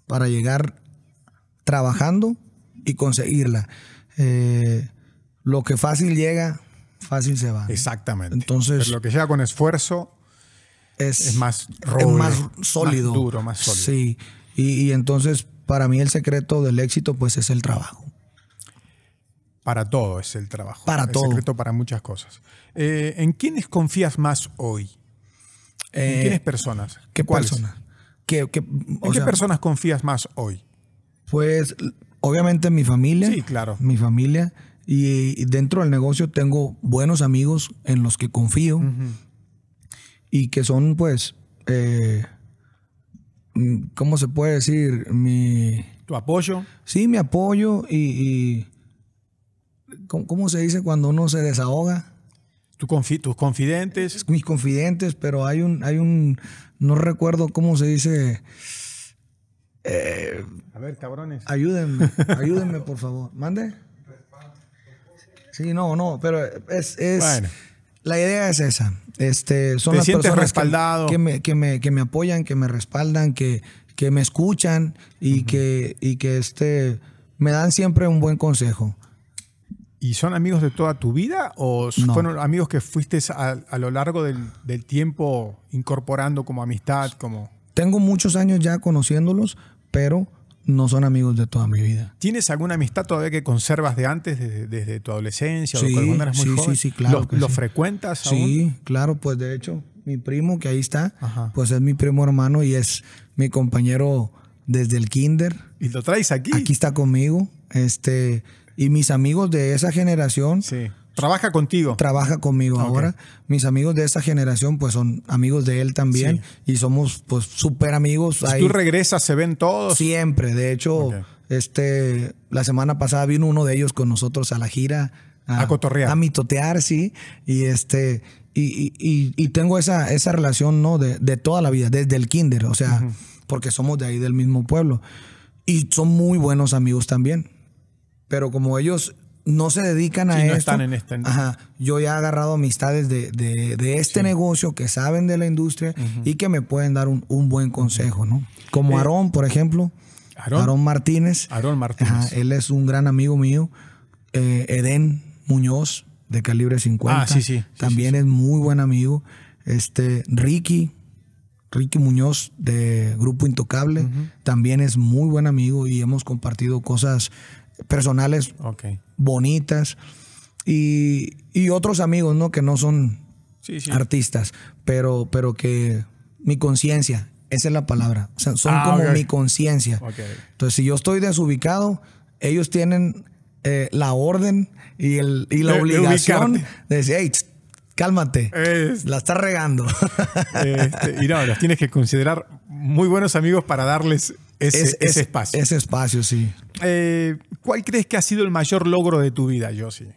S1: para llegar trabajando y conseguirla. Eh, lo que fácil llega, fácil se va.
S2: Exactamente.
S1: Entonces-
S2: Pero lo que llega con esfuerzo
S1: Es,
S2: es más
S1: es más sólido.
S2: más duro, más sólido.
S1: Sí. Y, y entonces, para mí, el secreto del éxito, pues, es el trabajo.
S2: Para todo es el trabajo.
S1: Para
S2: el
S1: todo.
S2: secreto para muchas cosas. Eh, ¿En quiénes confías más hoy? ¿En
S1: Eh,
S2: quiénes personas?
S1: ¿Qué
S2: ¿Cuáles?
S1: persona? ¿Qué, qué-
S2: ¿En qué
S1: sea,
S2: personas confías más hoy?
S1: Pues, obviamente, mi familia.
S2: Sí, claro.
S1: Mi familia. Y, y dentro del negocio tengo buenos amigos en los que confío. y que son pues, eh, mm, ¿cómo se puede decir? Mi,
S2: ¿Tu apoyo?
S1: sí, mi apoyo y, y- ¿cómo, cómo se dice cuando uno se desahoga?
S2: tu confi- ¿Tus confidentes?
S1: Mis confidentes, pero hay un, hay un, no recuerdo cómo se dice,
S2: A ver, cabrones.
S1: ayúdenme, ayúdenme por favor, mande. Sí, no, no, pero es, es
S2: Bueno.
S1: la idea es esa. Este, son
S2: Te
S1: las personas
S2: respaldado.
S1: Que, me, que, me, que me apoyan, que me respaldan, que, que me escuchan y que, y que este, me dan siempre un buen consejo.
S2: ¿Y son amigos de toda tu vida o
S1: No.
S2: fueron amigos que fuiste a, a lo largo del, del tiempo incorporando como amistad? Como...
S1: Tengo muchos años ya conociéndolos, pero no son amigos de toda mi vida.
S2: ¿Tienes alguna amistad todavía que conservas de antes, desde, desde tu adolescencia
S1: Sí,
S2: o cuando eras muy
S1: sí,
S2: joven?
S1: sí, sí, claro
S2: ¿Lo,
S1: que
S2: lo
S1: sí.
S2: frecuentas aún?
S1: Sí, claro, pues de hecho, mi primo que ahí está,
S2: Ajá.
S1: pues es mi primo hermano y es mi compañero desde el kinder.
S2: ¿Y lo traes aquí?
S1: Aquí está conmigo. Este, y mis amigos de esa generación
S2: Sí. ¿Trabaja contigo?
S1: trabaja conmigo ahora. Mis amigos de esa generación, pues son amigos de él también. Y somos, pues, súper amigos.
S2: si
S1: Ahí
S2: tú regresas, ¿se ven todos?
S1: siempre. De hecho, este, la semana pasada vino uno de ellos con nosotros a la gira.
S2: A cotorrear.
S1: A mitotear, sí. Y este. Y, y- y- y tengo esa, esa relación, ¿no? De, de toda la vida, desde el kinder. O sea, porque somos de ahí del mismo pueblo. Y son muy buenos amigos también. Pero como ellos no se dedican a
S2: Sí, no
S1: esto.
S2: están en este-
S1: Ajá, yo ya he agarrado amistades de, de- de este negocio que saben de la industria y que me pueden dar un, un buen consejo, ¿no? Como
S2: Eh,
S1: Aarón, por ejemplo.
S2: Aarón.
S1: Aarón Martínez.
S2: Aarón Martínez.
S1: Ajá, él es un gran amigo mío. Eh, Edén Muñoz, de calibre 50.
S2: Ah, sí, sí, sí,
S1: También es muy buen amigo. Este, Ricky, Ricky Muñoz, de Grupo Intocable, también es muy buen amigo y hemos compartido cosas personales bonitas. Y, y otros amigos, ¿no? Que no son
S2: Sí, sí.
S1: artistas, pero, pero que mi conciencia, esa es la palabra. O sea, son
S2: Ah,
S1: como mi conciencia. Entonces, si yo estoy desubicado, ellos tienen eh, la orden y, el, y la
S2: De-
S1: obligación de decir, hey, cálmate,
S2: Es-
S1: la estás regando.
S2: Este, y no, los tienes que considerar muy buenos amigos para darles ese,
S1: Es-
S2: ese
S1: es-
S2: espacio.
S1: Ese espacio, sí.
S2: Eh, ¿Cuál crees que ha sido el mayor logro de tu vida, Josie?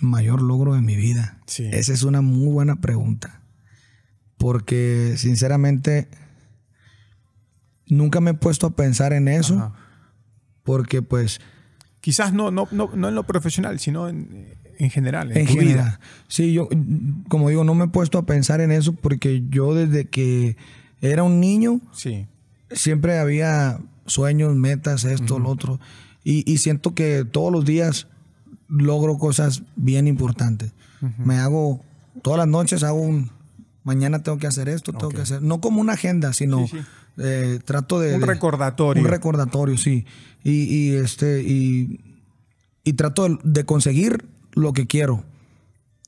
S1: El mayor logro de mi vida.
S2: Sí.
S1: Esa es una muy buena pregunta. Porque, sinceramente, nunca me he puesto a pensar en eso.
S2: Ajá.
S1: porque pues...
S2: Quizás no, no, no, no en lo profesional, sino en, en general, en,
S1: En
S2: tu
S1: general.
S2: vida.
S1: Sí, yo, como digo, no me he puesto a pensar en eso porque yo desde que era un niño
S2: Sí.
S1: Siempre había sueños, metas, esto, lo otro. Y, y siento que todos los días logro cosas bien importantes. Me hago, todas las noches hago un, mañana tengo que hacer esto, tengo que hacer, no como una agenda, sino
S2: Sí, sí.
S1: eh, trato de...
S2: Un
S1: de-
S2: recordatorio.
S1: Un recordatorio, sí. Y, y, este, y, y trato de, de conseguir lo que quiero.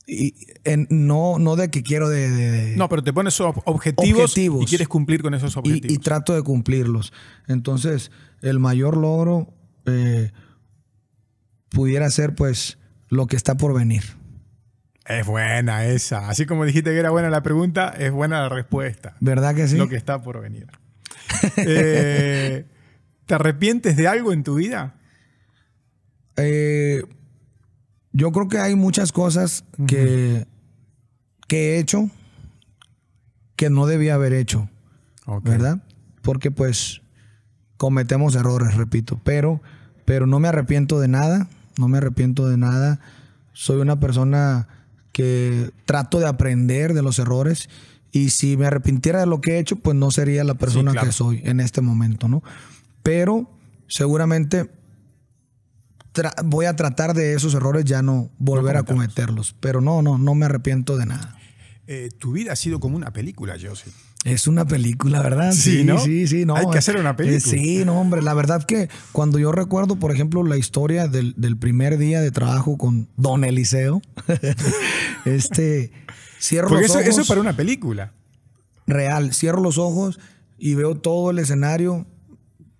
S1: Y en- no, no de que quiero de-
S2: No, pero te pones ob- objetivos,
S1: Objetivos.
S2: y quieres cumplir con esos
S1: y,
S2: objetivos.
S1: y trato de cumplirlos. Entonces, el mayor logro eh, pudiera ser, pues, lo que está por venir.
S2: Es buena esa. Así como dijiste que era buena la pregunta, es buena la respuesta.
S1: ¿Verdad que sí?
S2: Lo que está por venir. Eh, ¿Te arrepientes de algo en tu vida?
S1: Eh, yo creo que hay muchas cosas que, que he hecho que no debía haber hecho,
S2: Ok.
S1: ¿verdad? Porque pues cometemos errores, repito, pero, pero no me arrepiento de nada, no me arrepiento de nada. Soy una persona que trato de aprender de los errores y si me arrepintiera de lo que he hecho, pues no sería la persona
S2: claro.
S1: que soy en este momento, ¿no? Pero seguramente voy a tratar de esos errores ya no volver a cometerlos, pero no, no, no me arrepiento de nada.
S2: Eh, tu vida ha sido como una película, Joseph.
S1: Es una película, ¿verdad?
S2: Sí, ¿no?
S1: Sí, sí, no.
S2: Hay que
S1: eh,
S2: hacer una película.
S1: eh, sí, no, hombre. La verdad que cuando yo recuerdo, por ejemplo, la historia del, del primer día de trabajo con Don Eliseo, este, cierro
S2: Porque
S1: los
S2: eso,
S1: ojos.
S2: eso es para una película.
S1: real. Cierro los ojos y veo todo el escenario,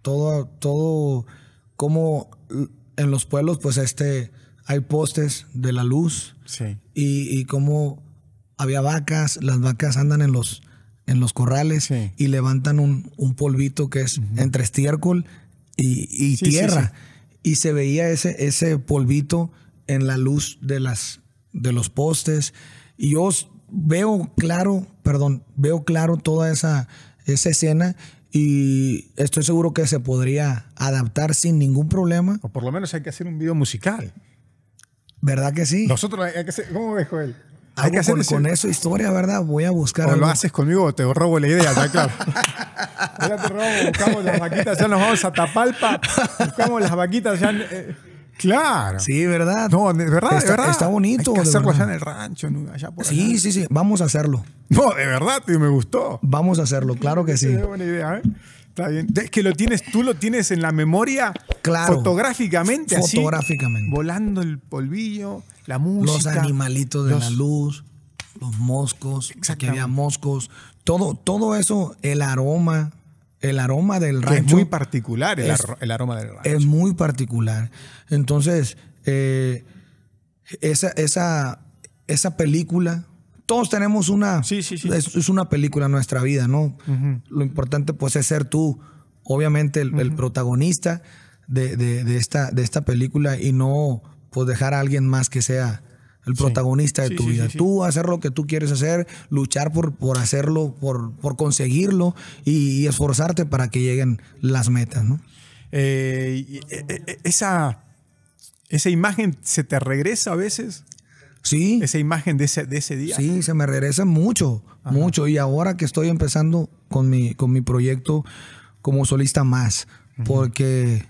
S1: todo, todo, como en los pueblos, pues este, hay postes de la luz
S2: Sí.
S1: y, y como había vacas, las vacas andan en los, en los corrales
S2: Sí.
S1: y levantan un, un polvito que es entre estiércol y, y
S2: Sí,
S1: tierra. Y se veía ese, ese polvito en la luz de, las, de los postes. Y yo veo claro, perdón, veo claro toda esa, esa escena y estoy seguro que se podría adaptar sin ningún problema.
S2: O por lo menos hay que hacer un video musical.
S1: ¿Verdad que sí?
S2: Nosotros hay que hacer. ¿Cómo ves, Joel? Hay que hacer
S1: con, eso historia, ¿verdad? Voy a buscar
S2: O lo haces conmigo o te robo la idea, está claro. Ahora te robo, buscamos las vaquitas, ya nos vamos a Tapalpa, buscamos las vaquitas ya. eh, claro.
S1: Sí, ¿verdad?
S2: No, de verdad, de
S1: está,
S2: verdad.
S1: Está bonito.
S2: Hay que
S1: de
S2: hacerlo allá en el rancho, allá por
S1: Sí,
S2: allá.
S1: sí, sí. Vamos a hacerlo.
S2: No, de verdad, tío, me gustó.
S1: Vamos a hacerlo, claro que sí.
S2: Es buena idea, ¿eh? Está bien. Es que lo tienes, tú lo tienes en la memoria
S1: Claro.
S2: fotográficamente, así.
S1: Fotográficamente.
S2: Volando el polvillo, la música.
S1: Los animalitos de
S2: los-
S1: la luz, los moscos, que había moscos, todo, todo eso, el aroma, el aroma del
S2: Que es
S1: rancho
S2: muy particular el,
S1: es-
S2: arro- el aroma del rancho.
S1: es muy particular. Entonces, eh, esa, esa, esa película, todos tenemos una,
S2: Sí, sí, sí.
S1: Es, es una película en nuestra vida, ¿no? Lo importante pues es ser tú, obviamente el, el protagonista de, de- de esta, de esta película y no pues dejar a alguien más que sea el protagonista de tu
S2: sí,
S1: vida.
S2: sí.
S1: Tú hacer lo que tú quieres hacer, luchar por, por hacerlo, por, por conseguirlo y, y esforzarte para que lleguen las metas, ¿no?
S2: Eh, eh, eh, esa, esa imagen se te regresa a veces,
S1: Sí.
S2: esa imagen de ese, de ese día.
S1: Sí, se me regresa mucho, mucho. Y ahora que estoy empezando con mi, con mi proyecto como solista más, porque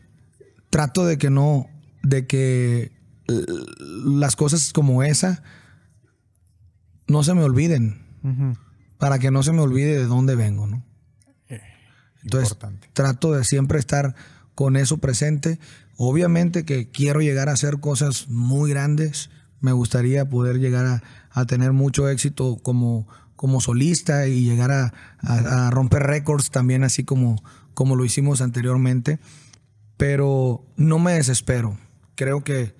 S1: trato de que no, de que las cosas como esa no se me olviden, para que no se me olvide de dónde vengo, ¿no? Entonces,
S2: Importante.
S1: trato de siempre estar con eso presente. Obviamente que quiero llegar a hacer cosas muy grandes. Me gustaría poder llegar a, a tener mucho éxito como, como solista y llegar a, a- a romper récords también así como, como lo hicimos anteriormente. Pero no me desespero. Creo que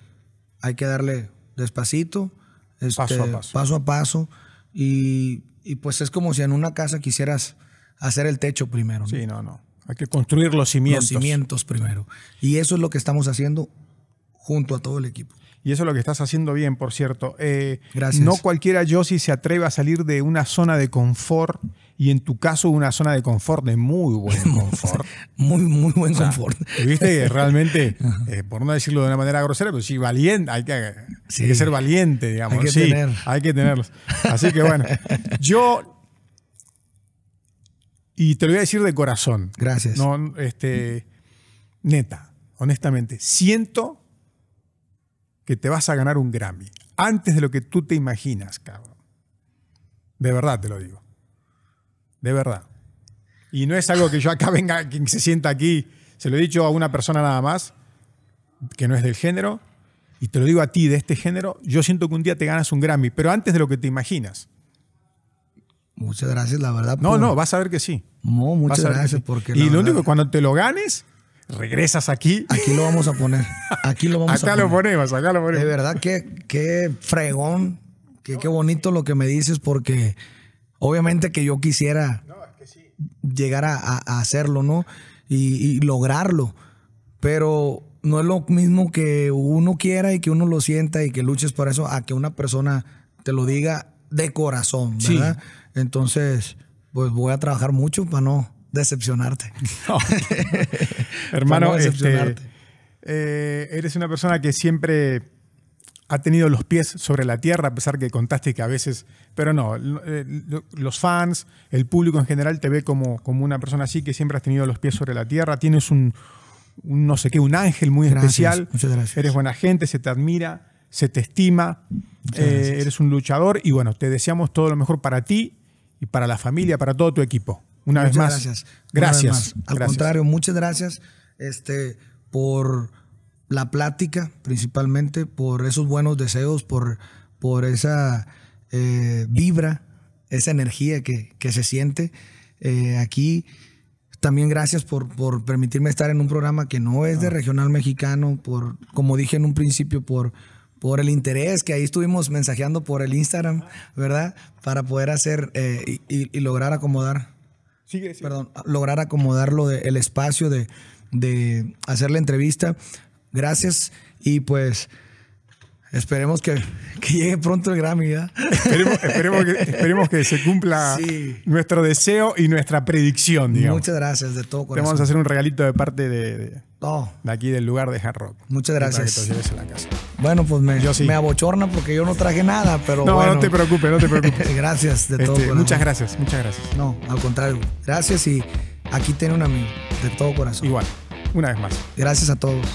S1: hay que darle despacito, este,
S2: Paso a paso.
S1: paso a paso. Y, y pues es como si en una casa quisieras hacer el techo primero. ¿no?
S2: Sí, no, no. Hay que construir los cimientos.
S1: Los cimientos primero. Y eso es lo que estamos haciendo junto a todo el equipo.
S2: Y eso es lo que estás haciendo bien, por cierto. Eh,
S1: Gracias.
S2: No cualquiera Yossi se atreve a salir de una zona de confort y en tu caso una zona de confort de muy buen confort.
S1: Muy, muy buen confort.
S2: Viste realmente, eh, por no decirlo de una manera grosera, pero sí, valiente, hay que, hay que ser valiente, digamos.
S1: Hay que
S2: sí,
S1: tener.
S2: hay que tenerlos. Así que bueno, yo, y te lo voy a decir de corazón.
S1: Gracias.
S2: No, este, neta, honestamente, siento que te vas a ganar un Grammy antes de lo que tú te imaginas, cabrón. De verdad te lo digo. De verdad. Y no es algo que yo acá venga, quien se sienta aquí, se lo he dicho a una persona nada más, que no es del género, y te lo digo a ti de este género, yo siento que un día te ganas un Grammy, pero antes de lo que te imaginas.
S1: Muchas gracias, la verdad.
S2: No,
S1: por-
S2: no, vas a ver que sí.
S1: No, muchas gracias.
S2: sí.
S1: Porque
S2: y lo
S1: verdad,
S2: único que cuando te lo ganes, regresas aquí.
S1: Aquí lo vamos a poner. Aquí lo vamos a
S2: Acá
S1: poner.
S2: lo ponemos, acá lo
S1: De
S2: ponemos.
S1: verdad, qué, qué fregón, qué, qué bonito lo que me dices, porque obviamente que yo quisiera llegar a, hacerlo, ¿no? Y, y lograrlo. Pero no es lo mismo que uno quiera y que uno lo sienta y que luches por eso, a que una persona te lo diga de corazón,
S2: Sí.
S1: ¿verdad? Entonces, pues voy a trabajar mucho para no decepcionarte.
S2: No. Hermano, este,
S1: decepcionarte.
S2: eh, eres una persona que siempre ha tenido los pies sobre la tierra, a pesar que contaste que a veces, pero no, eh, lo- los fans, el público en general te ve como, como una persona así que siempre has tenido los pies sobre la tierra, tienes un, un no sé qué, un ángel muy
S1: Gracias,
S2: especial,
S1: muchas gracias.
S2: eres buena gente, se te admira, se te estima, eh, eres un luchador y bueno, te deseamos todo lo mejor para ti y para la familia, para todo tu equipo. Una vez
S1: Muchas
S2: más.
S1: gracias.
S2: Gracias.
S1: Una vez más. Al
S2: Gracias.
S1: contrario, muchas gracias este, por la plática, principalmente, por esos buenos deseos, por, por esa eh, vibra, esa energía que, que se siente eh, aquí. También gracias por, por permitirme estar en un programa que no es de regional mexicano, por, como dije en un principio, por, por el interés que ahí estuvimos mensajeando por el Instagram, ¿verdad? Para poder hacer eh, y- lograr acomodar
S2: Sigue, sigue.
S1: perdón, lograr acomodarlo de, el espacio de, de hacer la entrevista. Gracias y pues esperemos que, que llegue pronto el Grammy.
S2: Esperemos, esperemos que, esperemos que se cumpla
S1: Sí.
S2: nuestro deseo y nuestra predicción, digamos.
S1: Muchas gracias de todo
S2: Te vamos a
S1: corazón.
S2: hacer un regalito de parte de, de-
S1: No,
S2: de aquí del lugar de Hard Rock.
S1: Muchas
S2: Para
S1: gracias.
S2: que te lo lleves a la casa.
S1: bueno, pues me,
S2: Yo sí.
S1: me abochorna porque yo no traje nada, pero
S2: No,
S1: bueno.
S2: no te preocupes, no te preocupes.
S1: gracias de todo
S2: Este,
S1: corazón.
S2: muchas gracias, muchas gracias.
S1: No, al contrario. Gracias y aquí tiene un amigo de todo corazón.
S2: Igual, una vez más.
S1: Gracias a todos.